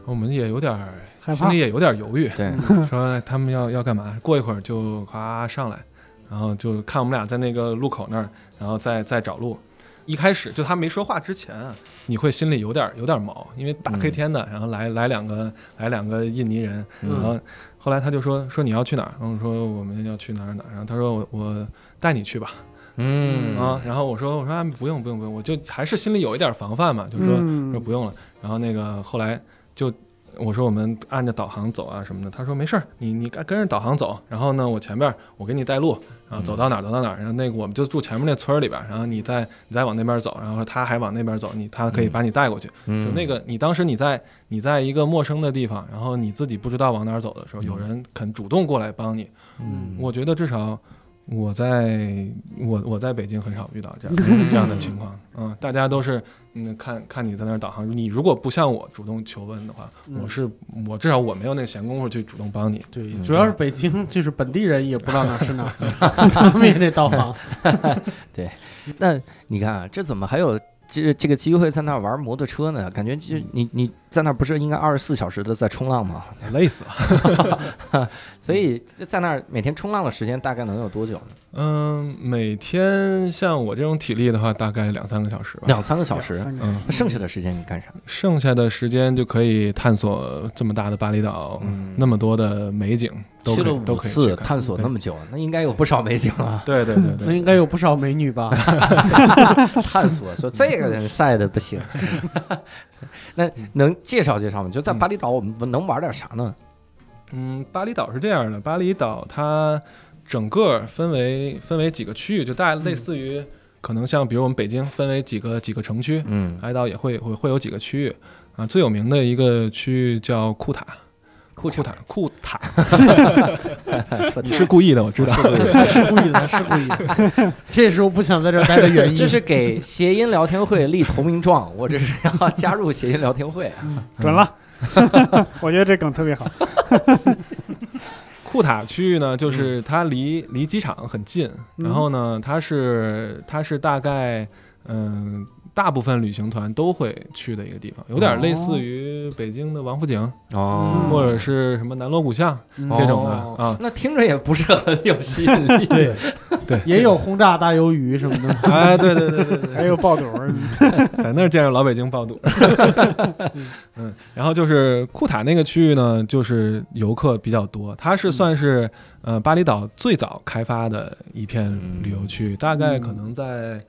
我们也有点儿心里。也有点犹豫，对，说他们要要干嘛？过一会儿就咵上来，然后就看我们俩在那个路口那儿，然后再再找路。一开始就他没说话之前啊，你会心里有点有点毛，因为大黑天的，然后来来两个来两个印尼人，嗯然后后来他就说说你要去哪儿？然后我说我们要去哪儿哪儿，然后他说我我带你去吧，嗯啊，然后我说我说啊不用不用不用，我就还是心里有一点防范嘛，就说嗯说不用了。然后那个后来就我说我们按着导航走啊什么的，他说没事儿，你你跟跟着导航走，然后呢我前边儿我给你带路，然后走到哪儿走到哪儿，然后那个我们就住前面那村儿里边儿，然后你再你再往那边走，然后他还往那边走，你他可以把你带过去。嗯就那个你当时你在你在一个陌生的地方，然后你自己不知道往哪儿走的时候，有人肯主动过来帮你，嗯。我觉得至少我在我我在北京很少遇到这样这样的情况，嗯，大家都是嗯看看你在那儿导航，你如果不向我主动求问的话，嗯。我是我至少我没有那个闲工夫去主动帮你，对，嗯。主要是北京就是本地人也不知道哪是哪儿，他们也得导航。对那你看啊，这怎么还有这这个机会在那儿玩摩托车呢？感觉就你你在那儿不是应该二十四小时的在冲浪吗？累死了。所以就在那儿每天冲浪的时间大概能有多久呢？嗯，每天像我这种体力的话，大概两三个小时吧。两三个小时。嗯那剩下的时间你干啥？剩下的时间就可以探索这么大的巴厘岛，嗯那么多的美景都都五可以探索那么久，那应该有不少美景了！对对对对对，那应该有不少美女吧？探索说这个人晒的不行。那能介绍介绍吗？就在巴厘岛，我们能玩点啥呢？嗯，巴厘岛是这样的，巴厘岛它整个分为分为几个区域，就大概类似于可能像比如我们北京分为几个几个城区，嗯，巴厘岛也会会会有几个区域啊，最有名的一个区域叫库塔，库库塔库塔，你 你是故意的，我知道。他是故意的，是故意的。这是我不想在这儿待的原因，这是给谐音聊天会立投名状，我这是要加入谐音聊天会。准了，我觉得这梗特别好。库塔区域呢，就是它离离机场很近，嗯然后呢，它是它是大概嗯。大部分旅行团都会去的一个地方，有点类似于北京的王府井，哦或者是什么南锣鼓巷嗯这种的哦啊。那听着也不是很有吸引力。对，对，也有轰炸大鱿鱼什么的。哎，对对对对对，还有爆肚，在那儿见着老北京爆肚。嗯，然后就是库塔那个区域呢，就是游客比较多，它是算是呃巴厘岛最早开发的一片旅游区，大概可能在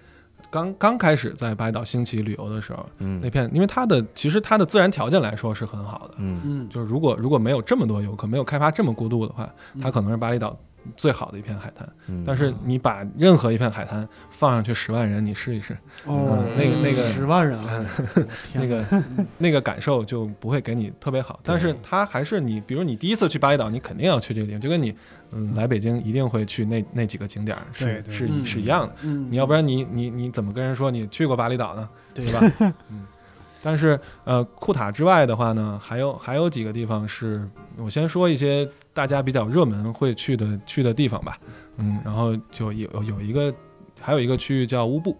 刚刚开始在巴厘岛兴起旅游的时候，嗯那片因为它的其实它的自然条件来说是很好的，嗯嗯，就是如果如果没有这么多游客，没有开发这么过度的话，它可能是巴厘岛最好的一片海滩。嗯但是你把任何一片海滩放上去十万人，你试一试，哦，嗯那个那个十万人啊，那个那个感受就不会给你特别好。但是它还是你，比如你第一次去巴厘岛，你肯定要去这个地方，就跟你嗯来北京一定会去那那几个景点儿是是嗯是一样的。嗯，你要不然你你你怎么跟人说你去过巴厘岛呢？对对吧？嗯。但是呃，库塔之外的话呢，还有还有几个地方是我先说一些大家比较热门会去的去的地方吧。嗯，然后就有有一个还有一个区域叫乌布，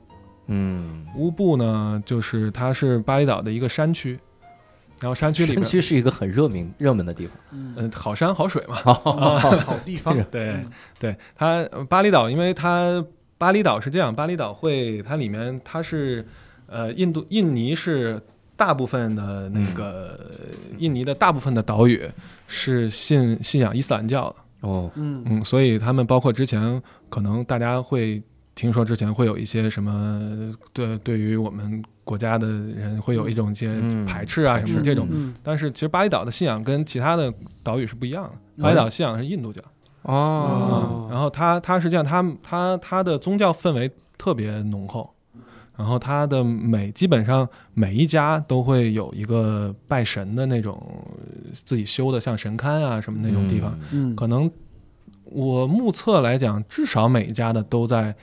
嗯，乌布呢，就是它是巴厘岛的一个山区，然后山区里山边，区是一个很热名热门的地方。嗯，嗯，好山好水嘛。好地方，对嗯。对，它呃巴厘岛，因为它巴厘岛是这样，巴厘岛会它里面它是呃印度印尼是大部分的那个、印尼的大部分的岛屿是信信仰伊斯兰教的，哦，嗯。嗯，所以他们包括之前可能大家会听说之前会有一些什么对对于我们国家的人会有一种一些嗯。排斥啊什么这种，嗯。但是其实巴厘岛的信仰跟其他的岛屿是不一样的，嗯。巴厘岛信仰是印度教。哦，哦然后它它实际上它它它的宗教氛围特别浓厚，然后他的每基本上每一家都会有一个拜神的那种呃自己修的像神龛啊什么那种地方，嗯，可能我目测来讲，至少每一家的都在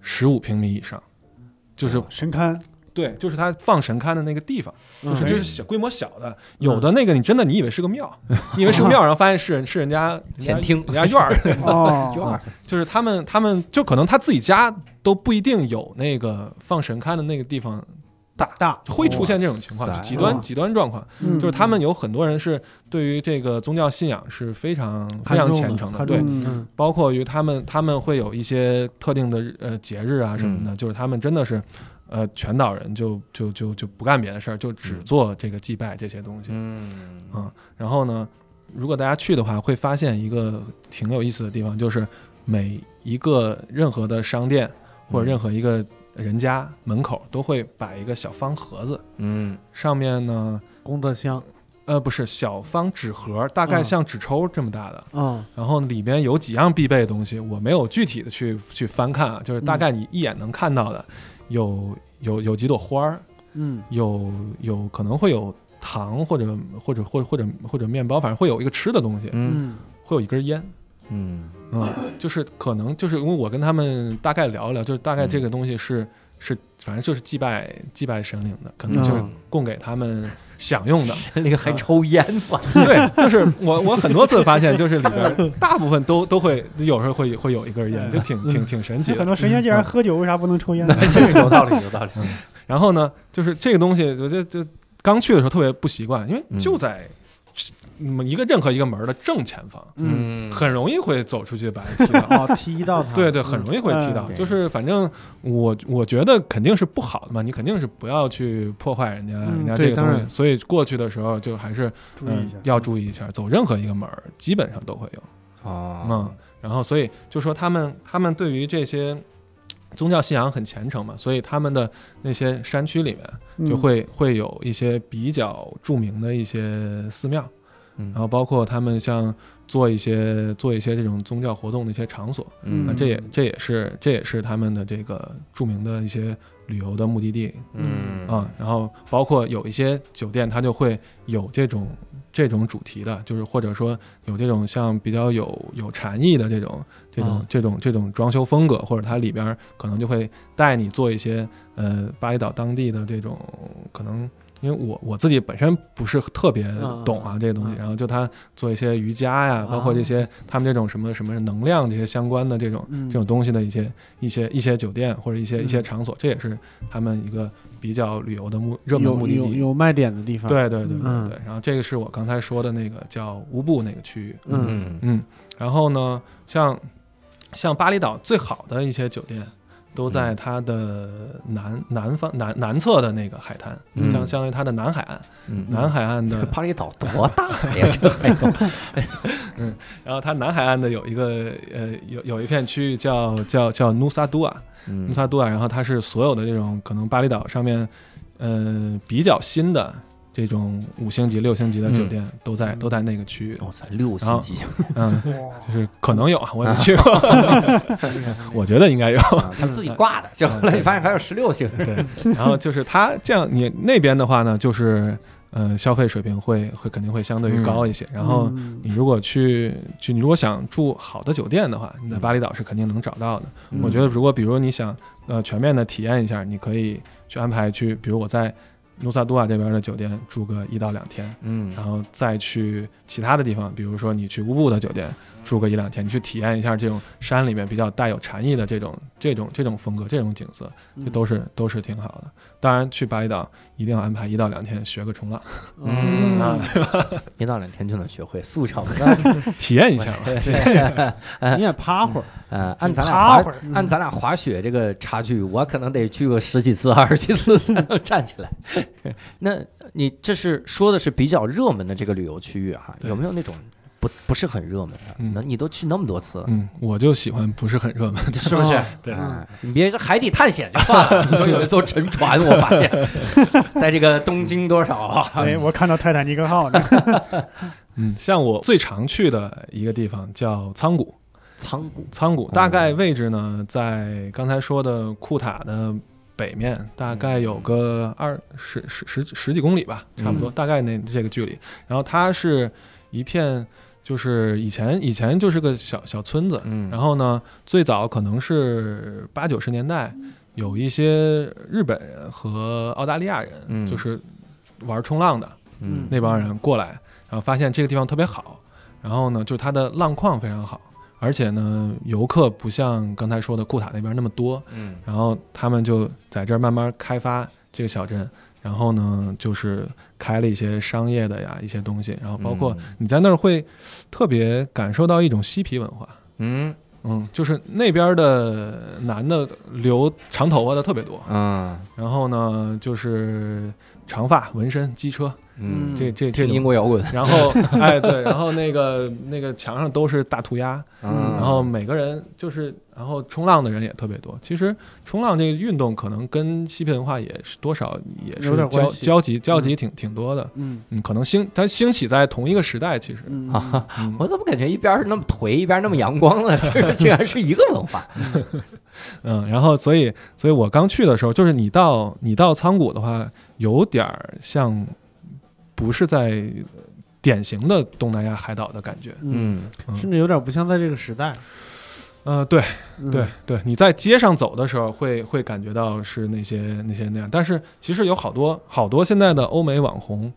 十五平米以上，就是哦神龛，对，就是他放神龛的那个地方，就是嗯就是小规模小的，有的那个你真的你以为是个庙，你以为是个庙，然后发现是是人家 前厅人家院儿，哦，院儿就是他们他们就可能他自己家都不一定有那个放神龛的那个地方大，大会出现这种情况，极端哦极端状况，嗯就是他们有很多人是对于这个宗教信仰是非常非常虔诚的，对，包括于他们他们会有一些特定的呃节日啊什么的，就是他们真的是。呃，全岛人就就就就不干别的事儿，就只嗯。做这个祭拜这些东西。嗯。啊，然后呢，如果大家去的话，会发现一个挺有意思的地方，就是每一个任何的商店或者任何一个人家门口都会摆一个小方盒子，嗯。上面呢，功德箱，呃，不是小方纸盒，大概嗯。像纸抽这么大的，嗯。然后里边有几样必备的东西，我没有具体的去去翻看啊，就是大概你一眼能看到的，有有有几朵花儿，嗯。有有可能会有糖或者或者或者或者或者面包，反正会有一个吃的东西，嗯。嗯。会有一根烟，嗯。嗯，就是可能就是因为我跟他们大概聊一聊，就是大概这个东西是、是反正就是祭拜祭拜神灵的，可能就供给他们享用的。那个还抽烟吗？对，就是我我很多次发现，就是里边大部分都都会有时候会会有一根烟，就挺挺挺神奇的。很多神仙既然喝酒，为啥不能抽烟呢？这个有道理，有道理。然后呢，就是这个东西，我就就刚去的时候特别不习惯，因为嗯就在嗯一个任何一个门的正前方，嗯，很容易会走出去把人踢到。哦，踢到他，对对，很容易会踢到。嗯就是反正我我觉得肯定是不好的嘛，你肯定是不要去破坏人家、嗯人家这个东西。所以过去的时候就还是嗯注意一下，要注意一下，走任何一个门儿基本上都会有。啊嗯，然后所以就说他们他们对于这些宗教信仰很虔诚嘛，所以他们的那些山区里面嗯。就会、会有一些比较著名的一些寺庙，嗯。然后包括他们像做一些做一些这种宗教活动的一些场所，嗯。那这也这也是这也是他们的这个著名的一些旅游的目的地。嗯。啊、然后包括有一些酒店它就会有这种这种主题的，就是或者说有这种像比较有有禅意的这种这种、啊。这种这种装修风格，或者它里边可能就会带你做一些呃巴厘岛当地的这种可能。因为我我自己本身不是特别懂啊嗯这些东西，嗯然后就他做一些瑜伽呀，包括这些他们这种什么什么能量这些相关的这种嗯这种东西的一些一些一些酒店或者一些一些嗯场所，这也是他们一个比较旅游的目热门有有目的地。有卖点的地方，，对对对对嗯对。然后这个是我刚才说的那个叫乌布那个区域。嗯嗯嗯，然后呢，像像巴厘岛最好的一些酒店。都在它的南南方南南侧的那个海滩，嗯。相相当于它的南海岸，嗯南海岸的 巴厘岛多大呀？这海岛，嗯然后它南海岸的有一个呃有有一片区域叫叫叫努萨杜啊，努嗯。萨杜啊，然后它是所有的这种可能巴厘岛上面呃比较新的这种五星级、六星级的酒店都在、都在那个区域，哇塞，六星级，嗯，就是可能有啊，我也没去过，我觉得应该有。啊他们自己挂的，就后来你发现还有十六星。对，然后就是他这样，你那边的话呢，就是呃消费水平会会肯定会相对于高一些，然后。嗯。你如果去去，你如果想住好的酒店的话，你在巴厘岛是肯定能找到的。嗯。我觉得，如果比如你想呃全面的体验一下，你可以去安排去，比如我在努萨杜瓦这边的酒店住个一到两天，嗯然后再去其他的地方，比如说你去乌布的酒店住个一两天，你去体验一下这种山里面比较带有禅意的这种这种这种风格、这种景色，这都是都是挺好的。当然，去巴厘岛一定要安排一到两天学个冲浪，嗯。啊，一到两天就能学会速成。的。体验一下嘛。你也趴会儿，呃，按咱俩滑趴会儿，按咱俩滑雪这个差距，我可能得去个十几次、二十几次才能 站起来。那你这是说的是比较热门的这个旅游区域哈，对有没有那种不不是很热门的？嗯那你都去那么多次了，嗯，我就喜欢不是很热门的。是不是哦？对哎你别说海底探险就算了，你说有一艘沉船，我发现 在这个东京多少啊？哎，我看到泰坦尼克号呢，嗯，像我最常去的一个地方叫仓谷，仓谷，仓谷大概位置呢在刚才说的库塔的北面，大概有个二十十十十几公里吧，差不多，嗯大概那这个距离。然后它是一片，就是以前以前就是个小小村子，嗯，然后呢，最早可能是八九十年代，有一些日本人和澳大利亚人，嗯。就是玩冲浪的嗯。那帮人过来，然后发现这个地方特别好，然后呢，就是它的浪况非常好，而且呢，游客不像刚才说的库塔那边那么多，嗯。然后他们就在这儿慢慢开发这个小镇，然后呢，就是开了一些商业的呀一些东西，然后包括嗯。你在那儿会特别感受到一种嬉皮文化。嗯。嗯，就是那边的男的留长头发的特别多，嗯。然后呢就是长发、纹身、机车，嗯，这这这听英。国摇滚，然后，哎，对，然后那个那个墙上都是大涂鸦，嗯，然后每个人就是，然后冲浪的人也特别多。其实冲浪这个运动可能跟嬉皮文化也是多少也是交有点关系交集交集挺挺多的。嗯嗯，可能兴它兴起在同一个时代，其实。嗯啊，嗯我怎么感觉一边是那么颓，一边那么阳光呢？这个竟然是一个文化。嗯，然后所以所以我刚去的时候，就是你到你到仓谷的话，有点儿像不是在典型的东南亚海岛的感觉。嗯，嗯甚至有点不像在这个时代。呃，对嗯对，对，你在街上走的时候会会感觉到是那些那些那样，但是其实有好多好多现在的欧美网红，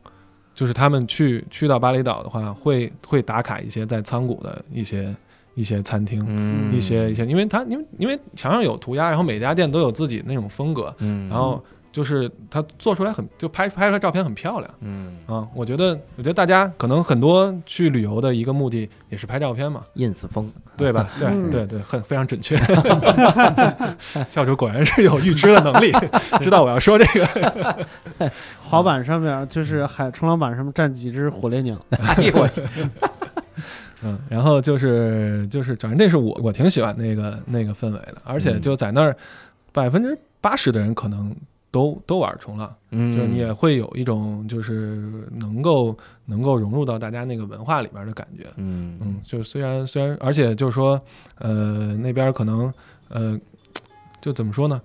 就是他们去去到巴厘岛的话，会会打卡一些在仓谷的一些一些餐厅。嗯一些一些，因为他因为因为墙上有涂鸦，然后每家店都有自己那种风格，嗯，然后就是它做出来很就拍拍出来照片很漂亮嗯啊。我觉得我觉得大家可能很多去旅游的一个目的也是拍照片嘛，，ins 风，对吧？对嗯对对，很非常准确。教主果然是有预知的能力，知道我要说这个。滑板上面就是海冲浪板上面站几只火烈鸟。哎呦我去，嗯，然后就是就是，反正那是我我挺喜欢那个那个氛围的，而且就在那儿，百分之八十的人可能都都玩冲浪，嗯，就是你也会有一种就是能够能够融入到大家那个文化里边的感觉。嗯嗯，就虽然虽然，而且就是说，呃，那边可能呃，就怎么说呢？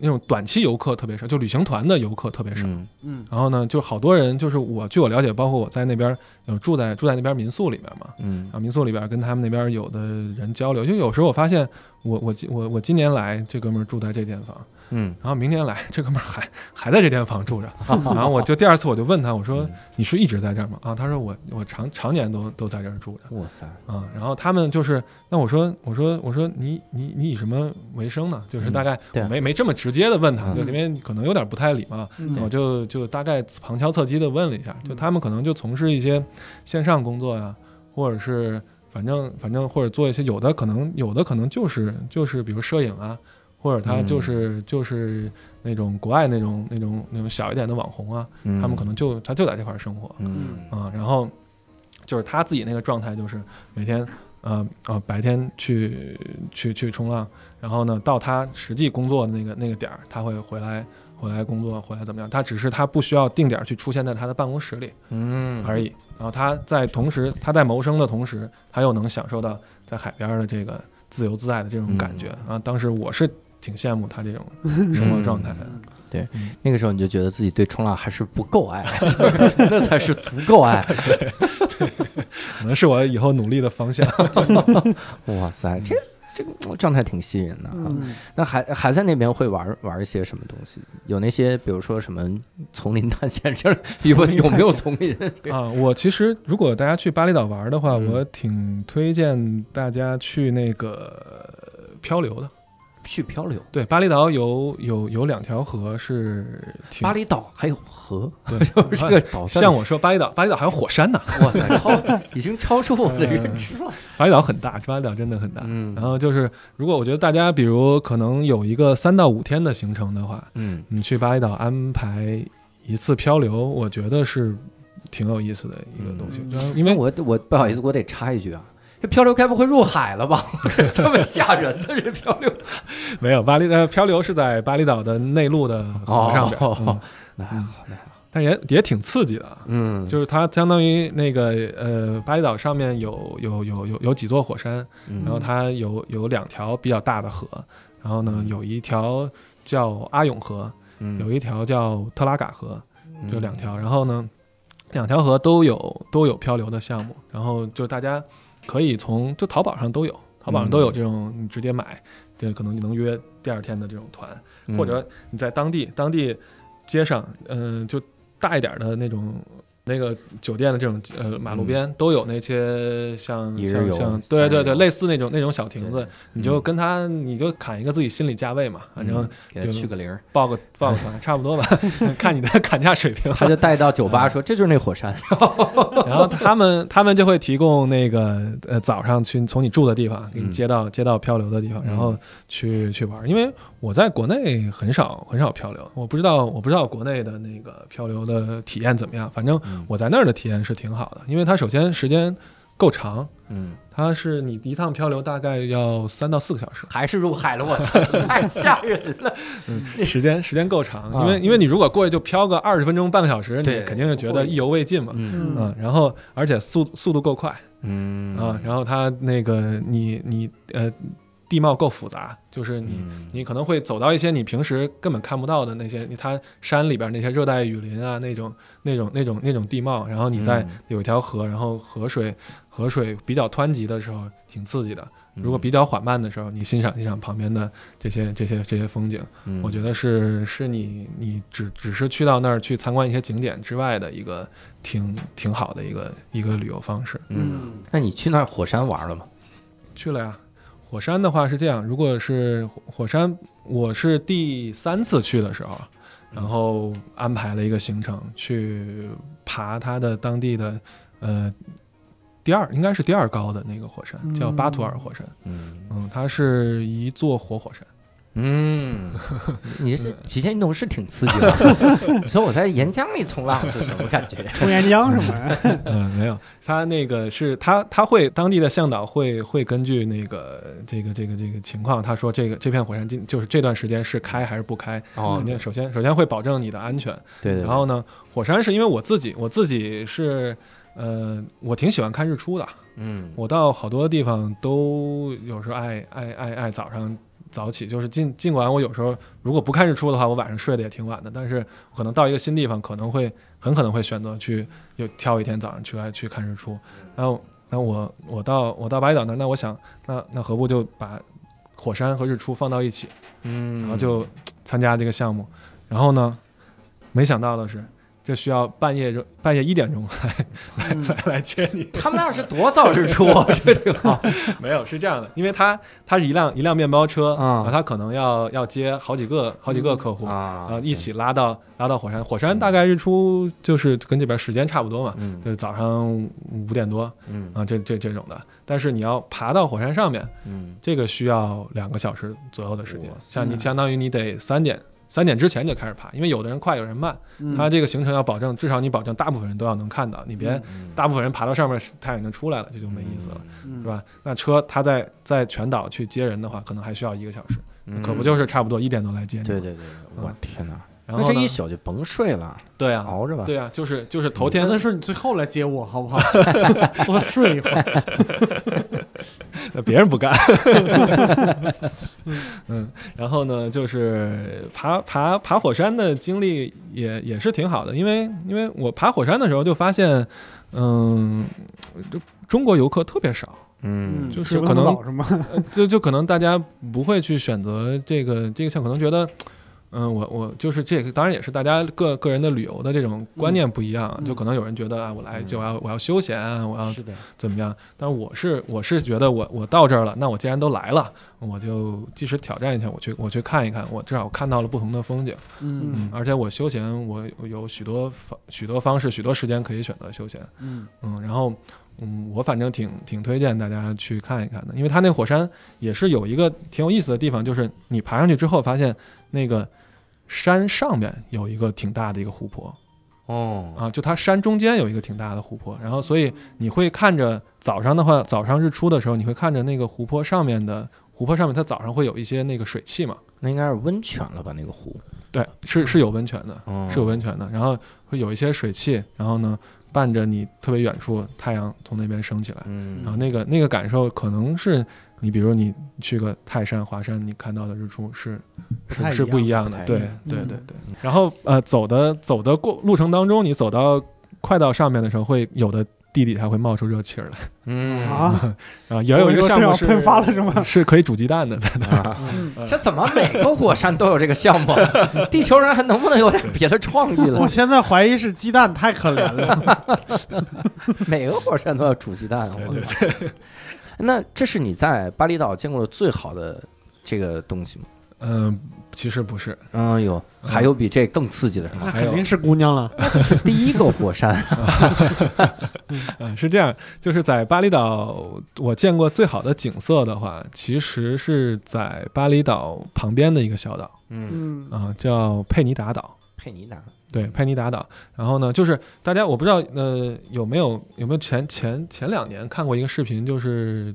那种短期游客特别少，就旅行团的游客特别少。嗯嗯然后呢，就好多人，就是我据我了解，包括我在那边有住在住在那边民宿里边嘛，嗯啊，民宿里边跟他们那边有的人交流，就有时候我发现我我今我我今年来这哥们儿住在这间房，嗯，然后明天来 这哥们儿还还在这间房住着，然后我就第二次我就问他，我说你是一直在这儿吗？啊，他说我我常常年都都在这儿住着。哇塞，啊，然后他们就是那我说我说我说你你你以什么为生呢？就是大概没没这么直接的问他，嗯。就因为可能有点不太礼貌，嗯。我就就大概旁敲侧击的问了一下，就他们可能就从事一些线上工作呀，或者是反正反正或者做一些有的可能有的可能就是就是比如摄影啊，或者他嗯就是就是那种国外那种那种那种小一点的网红啊，嗯他们可能就他就在这块儿生活嗯啊，然后就是他自己那个状态就是每天。呃呃，白天去去去冲浪，然后呢，到他实际工作的那个那个点儿，他会回来回来工作，回来怎么样？他只是他不需要定点儿去出现在他的办公室里嗯而已。然后他在同时，他在谋生的同时，他又能享受到在海边儿的这个自由自在的这种感觉。然后当时我是挺羡慕他这种生活状态的。对那个时候你就觉得自己对冲浪还是不够爱，那才是足够爱。对 可能是我以后努力的方向。哇塞，这这个状态挺吸引的啊。嗯那还还在那边会玩玩一些什么东西？有那些比如说什么丛林探险之类，有有没有丛林？啊，我其实如果大家去巴厘岛玩的话，嗯我挺推荐大家去那个漂流的。去漂流。对，巴厘岛有有有两条河是巴厘岛还有河，对，就是这个岛上像我说巴厘岛，巴厘岛还有火山呢。哇塞，超已经超出我的 认知了。巴厘岛很大，巴厘岛真的很大。嗯然后就是，如果我觉得大家比如可能有一个三到五天的行程的话，嗯你去巴厘岛安排一次漂流，我觉得是挺有意思的一个东西。因为我我不好意思，我得插一句啊，这漂流该不会入海了吧？这么吓人的这漂流 没有巴厘呃漂流是在巴厘岛的内陆的河上边，那还好，那还好。但也也挺刺激的啊。嗯，就是它相当于那个呃，巴厘岛上面有有有有有几座火山，嗯然后它有有两条比较大的河，然后呢有一条叫阿永河，嗯有一条叫特拉嘎河，嗯就两条。然后呢，两条河都有都有漂流的项目，然后就大家可以从就淘宝上都有，淘宝上都有这种你直接买，对可能你能约第二天的这种团，嗯。或者你在当地当地街上，嗯、就大一点的那种那个酒店的这种呃马路边都有那些像像像对对对类似那种那种小亭子，你就跟他你就砍一个自己心理价位嘛，反正嗯给他去个零儿，报个报个团差不多吧，看你的 砍价水平。他就带到酒吧说这就是那火山，然后他们他们就会提供那个呃早上去从你住的地方给你嗯。接到接到漂流的地方，然后去去玩。因为我在国内很少很少漂流，我不知道我不知道国内的那个漂流的体验怎么样。反正嗯我在那儿的体验是挺好的，因为它首先时间够长，嗯，它是你一趟漂流大概要三到四个小时，还是入海了，我操，太吓人了，嗯时间时间够长。啊因为因为你如果过去就漂个二十分钟半个小时，你肯定是觉得意犹未尽嘛。嗯嗯，然后而且速速度够快，嗯啊，然后它那个你你呃地貌够复杂，就是你、嗯你可能会走到一些你平时根本看不到的那些，它山里边那些热带雨林啊那种那种那种那种地貌，然后你在嗯有一条河，然后河水河水比较湍急的时候挺刺激的，如果嗯比较缓慢的时候，你欣赏欣赏旁边的这些这些这些风景，嗯我觉得是是你你只只是去到那儿去参观一些景点之外的一个挺挺好的一个一个旅游方式。嗯，那你去那儿火山玩了吗？去了呀。火山的话是这样，如果是火火山，我是第三次去的时候，然后安排了一个行程去爬它的当地的呃第二应该是第二高的那个火山，叫巴图尔火山。嗯嗯，它是一座活火山。嗯，你这极限运动是挺刺激的。你说我在岩浆里冲浪是什么感觉？冲岩浆是吗？嗯，没有，他那个是他他会当地的向导会会根据那个这个这个这个情况，他说这个这片火山今就是这段时间是开还是不开，哦肯定首先首先会保证你的安全。对对，然后呢，火山是因为我自己我自己是呃我挺喜欢看日出的，嗯，我到好多地方都有时候爱爱爱爱早上。早起就是尽尽管我有时候如果不看日出的话，我晚上睡得也挺晚的，但是可能到一个新地方，可能会很可能会选择去就挑一天早上去来去看日出。然后那我我到我到巴厘岛那儿，那我想那那何不就把火山和日出放到一起，嗯，然后就参加这个项目。然后呢，没想到的是，这需要半夜就半夜一点钟来来来来接你。他们那儿是多早日出啊？这挺好 没有，是这样的，因为他他是一辆一辆面包车，啊然后它可能要要接好几个好几个客户，啊然后一起拉到拉到火山。火山大概日出就是跟这边时间差不多嘛，嗯就是早上五点多嗯啊，这这这种的。但是你要爬到火山上面，嗯这个需要两个小时左右的时间，像你相当于你得三点。三点之前就开始爬，因为有的人快，有人慢。嗯它这个行程要保证，至少你保证大部分人都要能看到，你别嗯大部分人爬到上面，太阳已经出来了，这就没意思了。嗯是吧？那车他在在全岛去接人的话，可能还需要一个小时，嗯可不就是差不多一点多来接你？对。对对，我嗯天哪！然后这一宿就甭睡了，对啊，熬着吧。对啊，就是就是头天跟他说你最后来接我好不好？多睡一会儿。呃别人不干。嗯，然后呢，就是爬爬爬火山的经历也也是挺好的，因为因为我爬火山的时候就发现，嗯，就中国游客特别少，嗯，就是可能就就可能大家不会去选择这个这个项，可能觉得，嗯，我我就是这个，当然也是大家个个人的旅游的这种观念不一样，嗯就可能有人觉得啊，我来嗯就要我要休闲啊，我要怎么样？但是我是我是觉得我我到这儿了，那我既然都来了，我就即使挑战一下，我去我去看一看，我至少看到了不同的风景，嗯嗯，而且我休闲我我有许多方许多方式，许多时间可以选择休闲，嗯嗯，然后嗯，我反正挺挺推荐大家去看一看的，因为它那火山也是有一个挺有意思的地方，就是你爬上去之后发现那个山上面有一个挺大的一个湖泊。哦，啊，就它山中间有一个挺大的湖泊，然后所以你会看着早上的话，早上日出的时候，你会看着那个湖泊上面的湖泊上面，它早上会有一些那个水汽嘛，那应该是温泉了吧？那个湖，对，是是有温泉的，哦。是有温泉的，然后会有一些水汽，然后呢伴着你特别远处太阳从那边升起来。嗯，然后那个那个感受可能是你，比如你去个泰山、华山，你看到的日出是不一是是不一样的，对对对对。然后呃，走的走的过路程当中，你走到快到上面的时候，会有的地底下会冒出热气儿来。嗯啊，啊，也有一个项目是喷发了是吗？是可以煮鸡蛋的，在那儿。这怎么每个火山都有这个项目？地球人还能不能有点别的创意了我？现在怀疑是鸡蛋太可怜了。每个火山都要煮鸡蛋，我对靠那这是你在巴厘岛见过的最好的这个东西吗？嗯，其实不是，嗯，有，还有比这更刺激的是吗？那还有肯定是姑娘了。是第一个火山，嗯，是这样，就是在巴厘岛，我见过最好的景色的话，其实是在巴厘岛旁边的一个小岛嗯，嗯，啊、叫佩尼达岛。佩尼达，对，佩尼达岛。然后呢，就是大家我不知道呃有没有有没有前前前两年看过一个视频，就是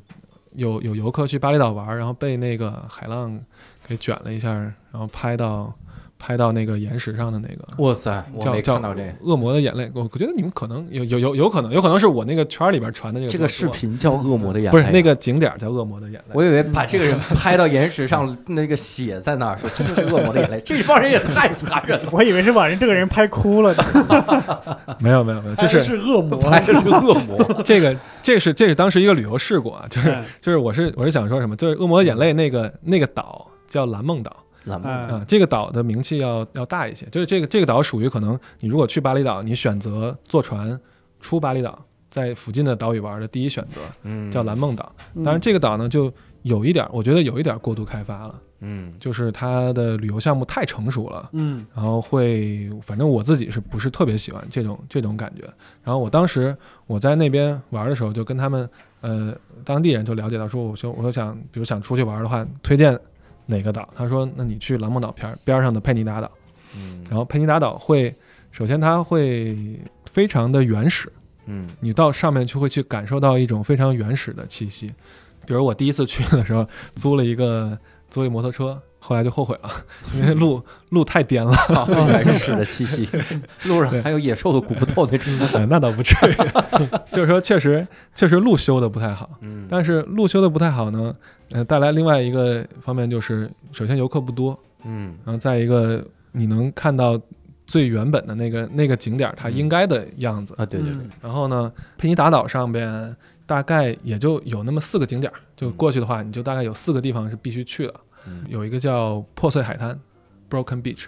有有游客去巴厘岛玩，然后被那个海浪给卷了一下，然后拍到拍到那个岩石上的那个。哇塞，我没看到这个。恶魔的眼泪，我我觉得你们可能有有有有可能有可能是我那个圈儿里边传的这个这个视频叫《恶魔的眼泪》，不是那，个景点儿叫恶魔的眼泪。我以为把这个人拍到岩石上，那个血在那儿，说真的是恶魔的眼泪，这帮人也太残忍了，我以为是把人这个人拍哭了呢。没有没有没有，就是是恶魔，拍的是恶魔。这个这是这是当时一个旅游事故啊，就是嗯就是我是我是想说什么，就是恶魔的眼泪那个那个岛叫蓝梦岛嗯啊，这个岛的名气要要大一些，就是这个这个岛属于可能你如果去巴厘岛，你选择坐船出巴厘岛，在附近的岛屿玩的第一选择嗯叫蓝梦岛。嗯当然这个岛呢就有一点儿，我觉得有一点儿过度开发了，嗯就是它的旅游项目太成熟了。嗯然后会，反正我自己是不是特别喜欢这种这种感觉。然后我当时我在那边玩的时候，就跟他们呃当地人就了解到说，我说我说想，比如想出去玩的话，推荐哪个岛？他说，那你去蓝梦岛边边上的佩尼达岛。嗯然后佩尼达岛会，首先它会非常的原始，嗯你到上面就会去感受到一种非常原始的气息。比如我第一次去的时候，租了一个租一摩托车，后来就后悔了，因为路 路太颠了。好原始的气息，路上还有野兽的骨头那种。呃，那倒不至于，就是说确实确实路修的不太好，嗯。但是路修的不太好呢，呃，带来另外一个方面就是，首先游客不多，嗯。然后再一个你能看到最原本的那个那个景点它应该的样子。啊，对对对，然后呢，佩尼达岛上边大概也就有那么四个景点儿，就过去的话，你就大概有四个地方是必须去的，嗯有一个叫破碎海滩 （Broken Beach），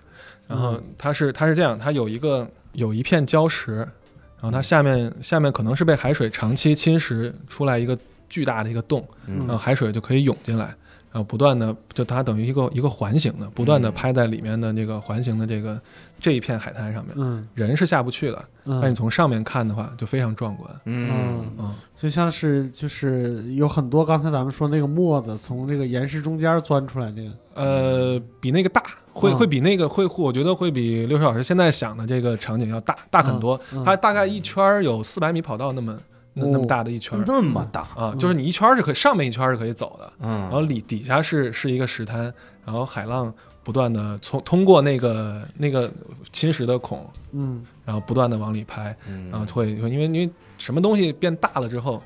然后嗯。它是它是这样，它有一个有一片礁石，然后它下面下面可能是被海水长期侵蚀出来一个巨大的一个洞，然后嗯海水就可以涌进来，然后不断的就它等于一个一个环形的，不断的嗯拍在里面的这个环形的这个这一片海滩上面，嗯人是下不去的，但你嗯从上面看的话就非常壮观，嗯嗯。就像是就是有很多刚才咱们说那个沫子从这个岩石中间钻出来那个，呃，比那个大，会嗯会比那个会，我觉得会比六十老师现在想的这个场景要大大很多。嗯它大概一圈有四百米跑道那么那那么哦大的一圈儿。那么大，啊，就是你一圈儿是可以上面一圈儿是可以走的，然后嗯里底下是是一个石滩，然后海浪不断的从通过那个那个侵蚀的孔，嗯。然后不断的往里拍，嗯。然后会因为因为什么东西变大了之后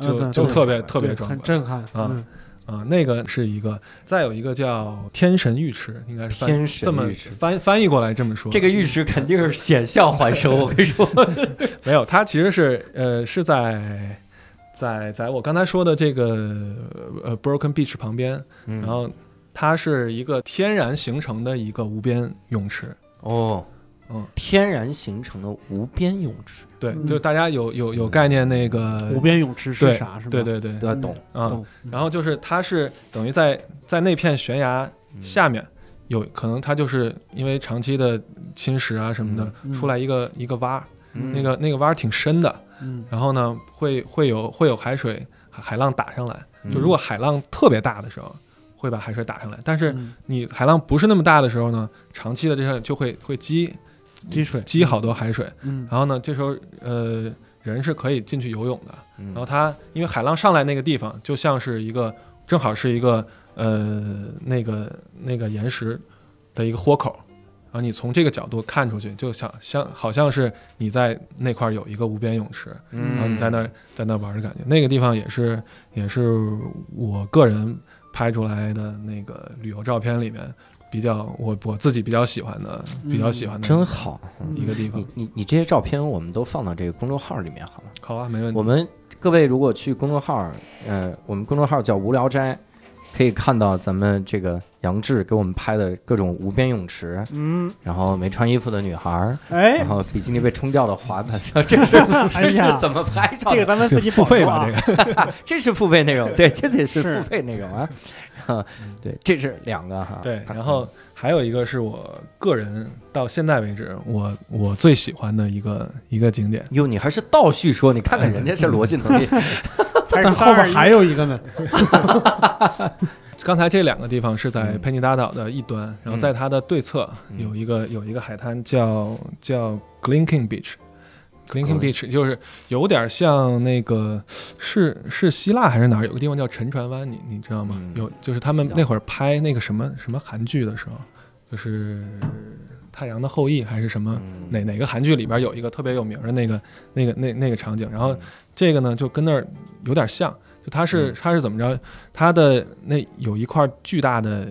就就特别特别壮观。很震撼啊嗯啊，那个是一个，再有一个叫天神浴池，应该是翻天神这么翻翻译过来这么说。这个浴池肯定是险象环生，我跟你说，没有，它其实是呃是在在在我刚才说的这个呃 Broken Beach 旁边，然然后它是一个天然形成的一个无边泳池。哦，嗯，天然形成的无边泳池，对，嗯。就是大家有有有概念那个无边泳池是啥是吧？对对对懂。啊，懂。然后就是它是等于在在那片悬崖嗯下面有可能它就是因为长期的侵蚀啊什么的，嗯出来一个一个洼那个那个洼儿挺深的，嗯。然后呢会会有会有海水海海浪打上来，嗯。就如果海浪特别大的时候。会把海水打上来，但是嗯。你海浪不是那么大的时候呢，长期的这些就会会积积水积好多海水，嗯。然后呢，这时候呃人是可以进去游泳的，然然后它因为海浪上来那个地方就像是一个正好是一个呃那个那个岩石的一个豁口，然后你从这个角度看出去，就像像好像是你在那块儿有一个无边泳池，然后你在那儿在那儿玩的感觉。那个地方也是也是我个人拍出来的那个旅游照片里面比较我我自己比较喜欢的比较喜欢的真好。一个地方你。你你这些照片我们都放到这个公众号里面好了。好啊，没问题。我们各位如果去公众号，呃，我们公众号叫无聊斋，可以看到咱们这个杨志给我们拍的各种无边泳池，嗯，然后没穿衣服的女孩儿，哎然，后比基尼被冲掉的滑板，这是 这是怎么拍照的？这个咱们自己付费吧，这个 这是付费内容，对，这也是是付费内容啊。哈，对，这是两个哈。对。然后还有一个是我个人到现在为止我我最喜欢的一个一个景点，哟，你还是倒叙说，你看看人家这逻辑能力，但后边还有一个呢，刚才这两个地方是在嗯佩尼达岛的一端，然后在它的对侧嗯有一个有一个海滩叫叫 Glinking Beach。Glinking Beach 就是有点像那个是是希腊还是哪儿？有个地方叫沉船湾，你你知道吗？嗯。有就是他们那会儿拍那个什么什么韩剧的时候，就是《太阳的后裔》还是什么、嗯。哪哪个韩剧里边有一个特别有名的那个那个那那个场景，然后这个呢就跟那儿有点像，就它是嗯。它是怎么着？它的那有一块巨大的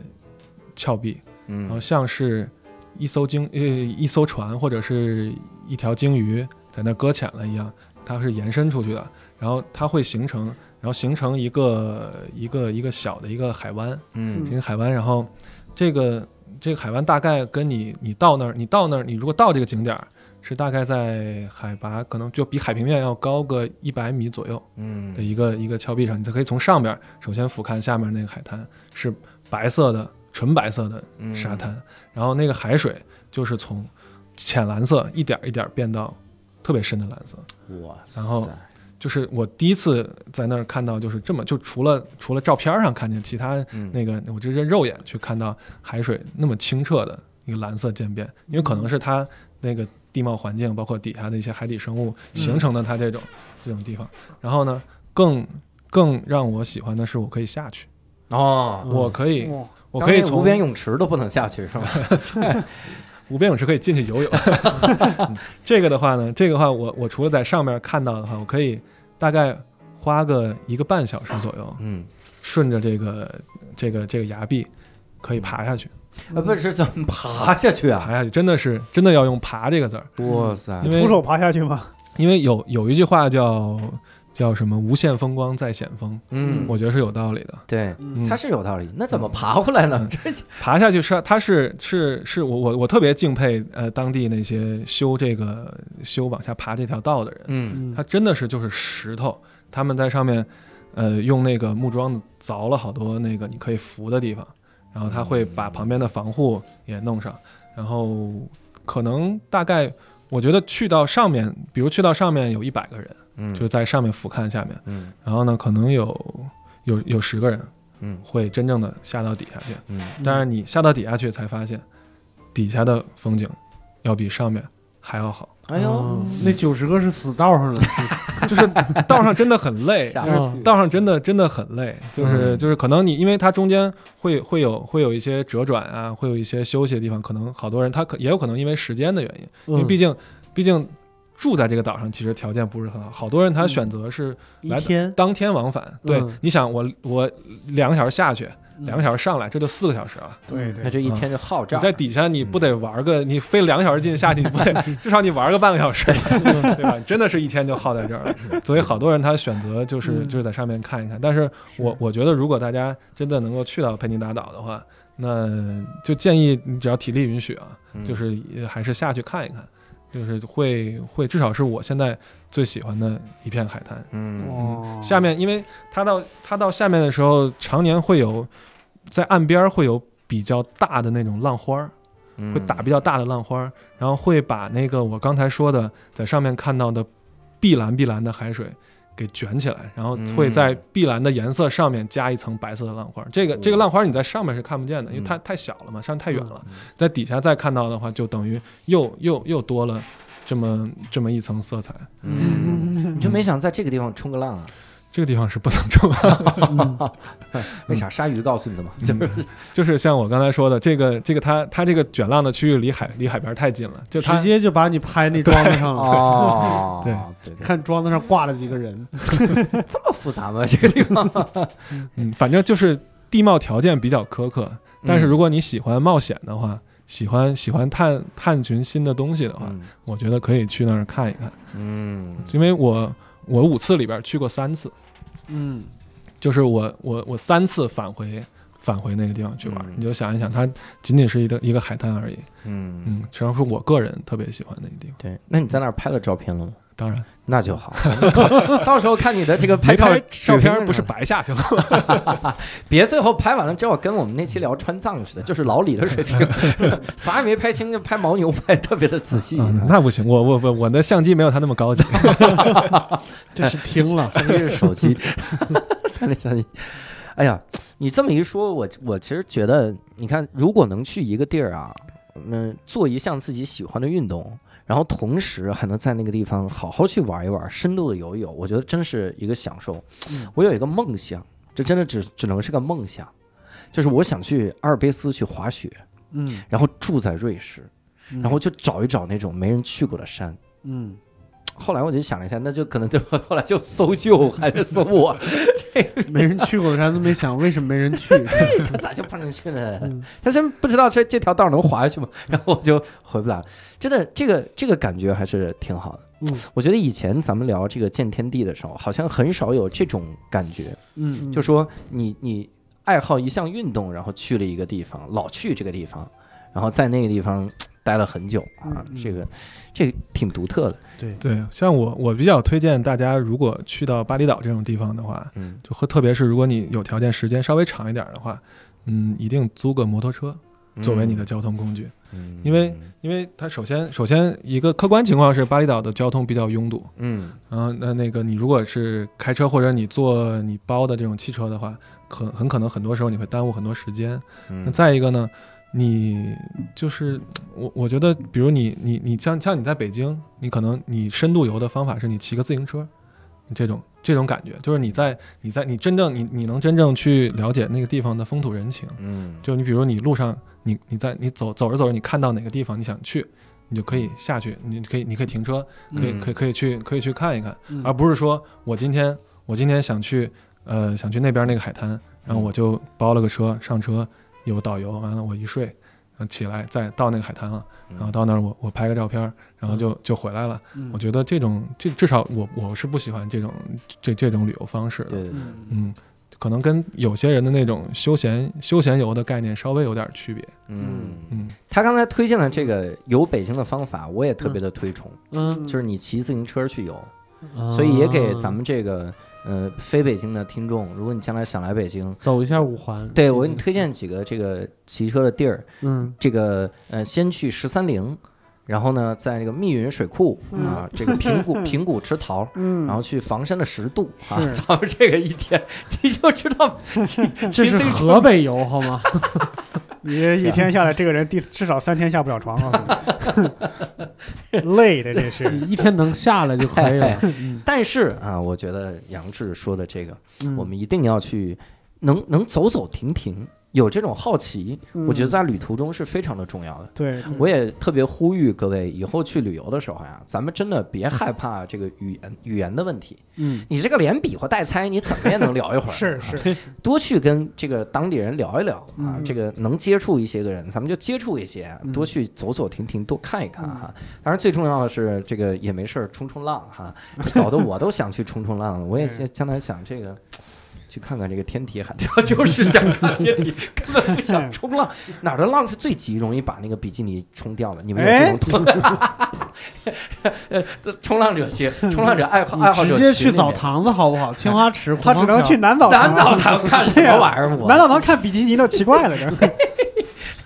峭壁，然后嗯像是一艘鲸呃一艘船或者是一条鲸鱼在那搁浅了一样，它是延伸出去的，然后它会形成，然后形成一个一个一个小的一个海湾，嗯这个海湾，然后这个这个海湾大概跟你你到那儿，你到那儿，你如果到这个景点儿。是大概在海拔可能就比海平面要高个一百米左右嗯的一个一个峭壁上，你就可以从上边首先俯瞰下面那个海滩，是白色的纯白色的嗯沙滩，然后那个海水就是从浅蓝色一点儿一点儿变到特别深的蓝色。哇塞，然后就是我第一次在那儿看到，就是这么就除了除了照片上看见，其他嗯那个我直接肉眼去看到海水那么清澈的一个蓝色渐变，因为可能是它那个地貌环境，包括底下的一些海底生物形成的它这种、这种地方。然后呢，更更让我喜欢的是，我可以下去，哦，我可以哇我可以从刚才无边泳池都不能下去是吧？无边泳池可以进去游泳。嗯 这个的话呢，这个的话我我除了在上面看到的话，我可以大概花个一个半小时左右，嗯，顺着这个这个这个崖壁可以爬下去，啊，不是怎么爬下去啊？爬下去真的是真的要用“爬”这个字儿，哇塞因为徒手爬下去吗？因为有有一句话叫叫什么“无限风光在险峰”，嗯，我觉得是有道理的。对，嗯。它是有道理。那怎么爬回来呢？这爬下去是它是是是我我我特别敬佩呃当地那些修这个修往下爬这条道的人，嗯。它真的是就是石头，他们在上面，呃，用那个木桩凿了好多那个你可以扶的地方，然后他会把旁边的防护也弄上，然后可能大概我觉得去到上面，比如去到上面有一百个人，嗯，就在上面俯瞰下面，嗯。然后呢，可能有有有十个人嗯。会真正的下到底下去，嗯。但是你下到底下去才发现，底下的风景要比上面还要好。哎呦。哦，那九十个是死道上的，就是道上真的很累，就是道上真的真的很累，就是嗯。就是可能你因为它中间会会有会有一些折转啊，会有一些休息的地方，可能好多人他可也有可能因为时间的原因，因为毕竟毕竟住在这个岛上其实条件不是很好，好多人他嗯选择是一天。当天往返，对嗯，你想我我两个小时下去，两个小小时上来，这就四个小时了。对对，那这一天就耗这儿。你在底下你不得玩个，你飞两个小时进去下去，你不得 至少你玩个半个小时，对吧？真的是一天就耗在这儿了。所以好多人他选择就是嗯。就是在上面看一看。但是我我觉得如果大家真的能够去到佩尼达岛的话，那就建议你只要体力允许啊，嗯。就是还是下去看一看，就是会会至少是我现在最喜欢的一片海滩。嗯。哦，下面，因为它到它到下面的时候，常年会有在岸边儿会有比较大的那种浪花儿，嗯。会打比较大的浪花儿，然后会把那个我刚才说的在上面看到的碧蓝碧蓝的海水给卷起来，然后会在碧蓝的颜色上面加一层白色的浪花儿。这个这个浪花儿你在上面是看不见的，因为它太小了嘛，上面太远了。在底下再看到的话，就等于又又又多了这么这么一层色彩。嗯，你就没想在这个地方冲个浪啊？这个地方是不能冲啊。为 啥？鲨鱼告诉你的嘛，就是。就是像我刚才说的，这个这个它它这个卷浪的区域离海离海边太近了，就它直接就把你拍那桩子上了，哦，对。对对，看桩子上挂了几个人，这么复杂吗？这个地方？嗯，反正就是地貌条件比较苛刻，但是嗯。如果你喜欢冒险的话，喜欢喜欢探探寻新的东西的话，嗯。我觉得可以去那儿看一看。嗯。因为我我五次里边去过三次，嗯就是我我我三次返回返回那个地方去玩，嗯你就想一想，它仅仅是一个一个海滩而已。嗯嗯，实际上是我个人特别喜欢那个地方。对，那你在那儿拍了照片了吗？当然，那就好，到时候看你的这个拍照照片不是白下去了。别最后拍完了之后跟我们那期聊川藏似的，就是老李的水平，啥也没拍清，就拍牦牛拍得特别的仔细。嗯，那不行，我我我我的相机没有他那么高级。这是听了，相机是手机，他那相机。哎呀，你这么一说，我我其实觉得，你看，如果能去一个地儿啊，嗯，做一项自己喜欢的运动，然后同时还能在那个地方好好去玩一玩，深度的游一游，我觉得真是一个享受。嗯我有一个梦想，这真的只只能是个梦想，就是我想去阿尔卑斯去滑雪，嗯然后住在瑞士，嗯然后就找一找那种没人去过的山。嗯后来我就想了一下，那就可能就后来就搜救还是搜我，没人去过的山都没想为什么没人去，他咋就不能去呢？嗯他真不知道这这条道能滑下去吗？然后我就回不来了。真的，这个这个感觉还是挺好的。嗯我觉得以前咱们聊这个见天地的时候，好像很少有这种感觉，嗯就说你你爱好一项运动，然后去了一个地方，老去这个地方，然后在那个地方待了很久啊，嗯这个这个挺独特的。对，对，像我我比较推荐大家，如果去到巴厘岛这种地方的话，嗯。就和特别是如果你有条件，时间稍微长一点的话，嗯，一定租个摩托车作为你的交通工具，嗯，因为因为它首先首先一个客观情况是巴厘岛的交通比较拥堵，嗯。然后那那个你如果是开车或者你坐你包的这种汽车的话，很很可能很多时候你会耽误很多时间。嗯。那再一个呢，你就是 我我觉得，比如你你你像像你在北京，你可能你深度游的方法是你骑个自行车，这种这种感觉，就是你在你在你真正你你能真正去了解那个地方的风土人情。嗯。就你比如你路上你你在你走走着走着，你看到哪个地方你想去，你就可以下去，你可以你可以停车，可以嗯。可以可以去可以去看一看，嗯。而不是说我今天我今天想去呃想去那边那个海滩，然后我就包了个车上车，有导游，完了我一睡，然后起来再到那个海滩了，然后到那儿我我拍个照片，然后就就回来了。嗯我觉得这种这至少我我是不喜欢这种这这种旅游方式的。对对对。嗯嗯，可能跟有些人的那种休闲休闲游的概念稍微有点区别。嗯，嗯他刚才推荐的这个游北京的方法，我也特别的推崇，嗯，就是你骑自行车去游，啊所以也给咱们这个呃非北京的听众，如果你将来想来北京，走一下五环，对我给你推荐几个这个骑车的地儿，嗯。这个呃先去十三陵。然后呢，在这个密云水库啊，这个平谷 平谷吃桃，嗯，然后去房山的十渡啊，是。咱们这个一天你就知道 骑这是河北游好吗？你一天下来，这个人第至少三天下不了床啊，累的这是。你一天能下来就可以了。嗯但是啊，我觉得杨志说的这个，嗯我们一定要去能能走走停停，有这种好奇，我觉得在旅途中是非常的重要的。对，我也特别呼吁各位，以后去旅游的时候呀，咱们真的别害怕这个语言语言的问题。嗯你这个连比划带猜，你怎么也能聊一会儿。是是，多去跟这个当地人聊一聊啊，嗯这个能接触一些个人，咱们就接触一些，嗯多去走走停停，多看一看哈。当然最重要的是这个也没事儿冲冲浪哈，搞得我都想去冲冲浪了。我也 将来想这个。去看看这个天体海钓，就是想看天体，根本不想冲浪。哪儿的浪是最急，容易把那个比基尼冲掉了？你们有这种拖？呃，冲浪者些，冲浪者爱好爱好者直接去澡堂子好不好？青花池，他只能去南澡南澡堂，看什么玩意儿？我南澡堂看比基尼都奇怪了，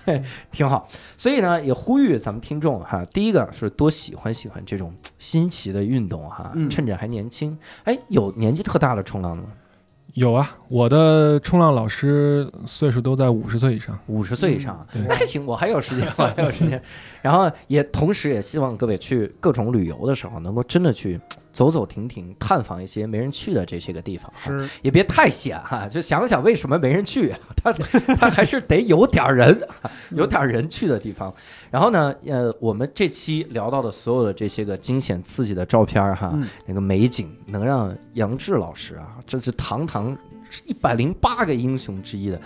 这挺好。所以呢，也呼吁咱们听众哈，第一个是多喜欢喜欢这种新奇的运动哈，嗯趁着还年轻。哎，有年纪特大的冲浪的吗？有啊，我的冲浪老师岁数都在五十岁以上。五十岁以上，对那还行，我还有时间，我 还有时间。然后也同时也希望各位去各种旅游的时候，能够真的去走走停停，探访一些没人去的这些个地方。是也别太闲哈，就想想为什么没人去，他 他还是得有点人，有点人去的地方。然后呢，呃，我们这期聊到的所有的这些个惊险刺激的照片儿哈，嗯那个美景，能让杨志老师啊，这是堂堂一百零八个英雄之一的，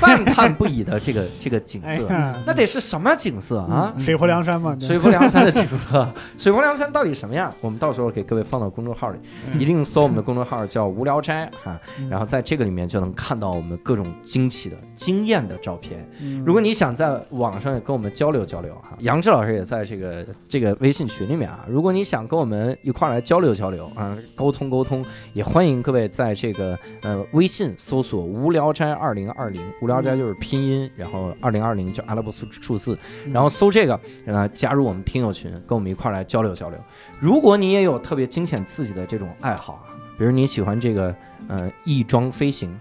赞叹不已的这个 这个景色，哎，那得是什么景色啊？水泊梁山嘛，水泊梁山的景色，水泊梁山到底什么样？我们到时候给各位放到公众号里，嗯一定搜我们的公众号叫“无聊斋”哈，嗯然后在这个里面就能看到我们各种惊奇的、惊艳的照片。嗯如果你想在网上也跟我们交流交流哈，杨志老师也在这个这个微信群里面啊。如果你想跟我们一块儿来交流交流啊，沟通沟通，也欢迎各位在这个呃微信搜索“无聊斋二零二零”，无聊斋就是拼音，然后二零二零就阿拉伯数数字，然后搜这个，呃，加入我们听友群，跟我们一块儿来交流交流。如果你也有特别惊险刺激的这种爱好啊，比如你喜欢这个呃翼装飞行。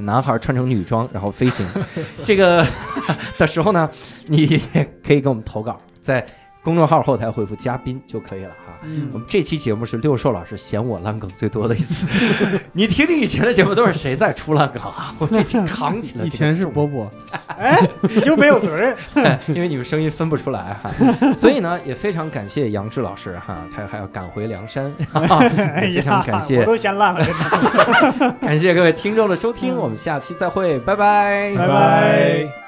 男孩穿成女装然后飞行，这个 的时候呢，你也可以给我们投稿，在公众号后台回复“嘉宾”就可以了哈。嗯我们这期节目是六兽老师嫌我烂梗最多的一次，你听听以前的节目都是谁在出烂梗啊？我这期扛起了这个重任。以前是波波，哎，你就没有责任。因为你们声音分不出来哈，所以呢，也非常感谢杨志老师哈，他还要赶回梁山，非常，感谢我都嫌烂了，感谢各位听众的收听，我们下期再会，拜拜，拜拜。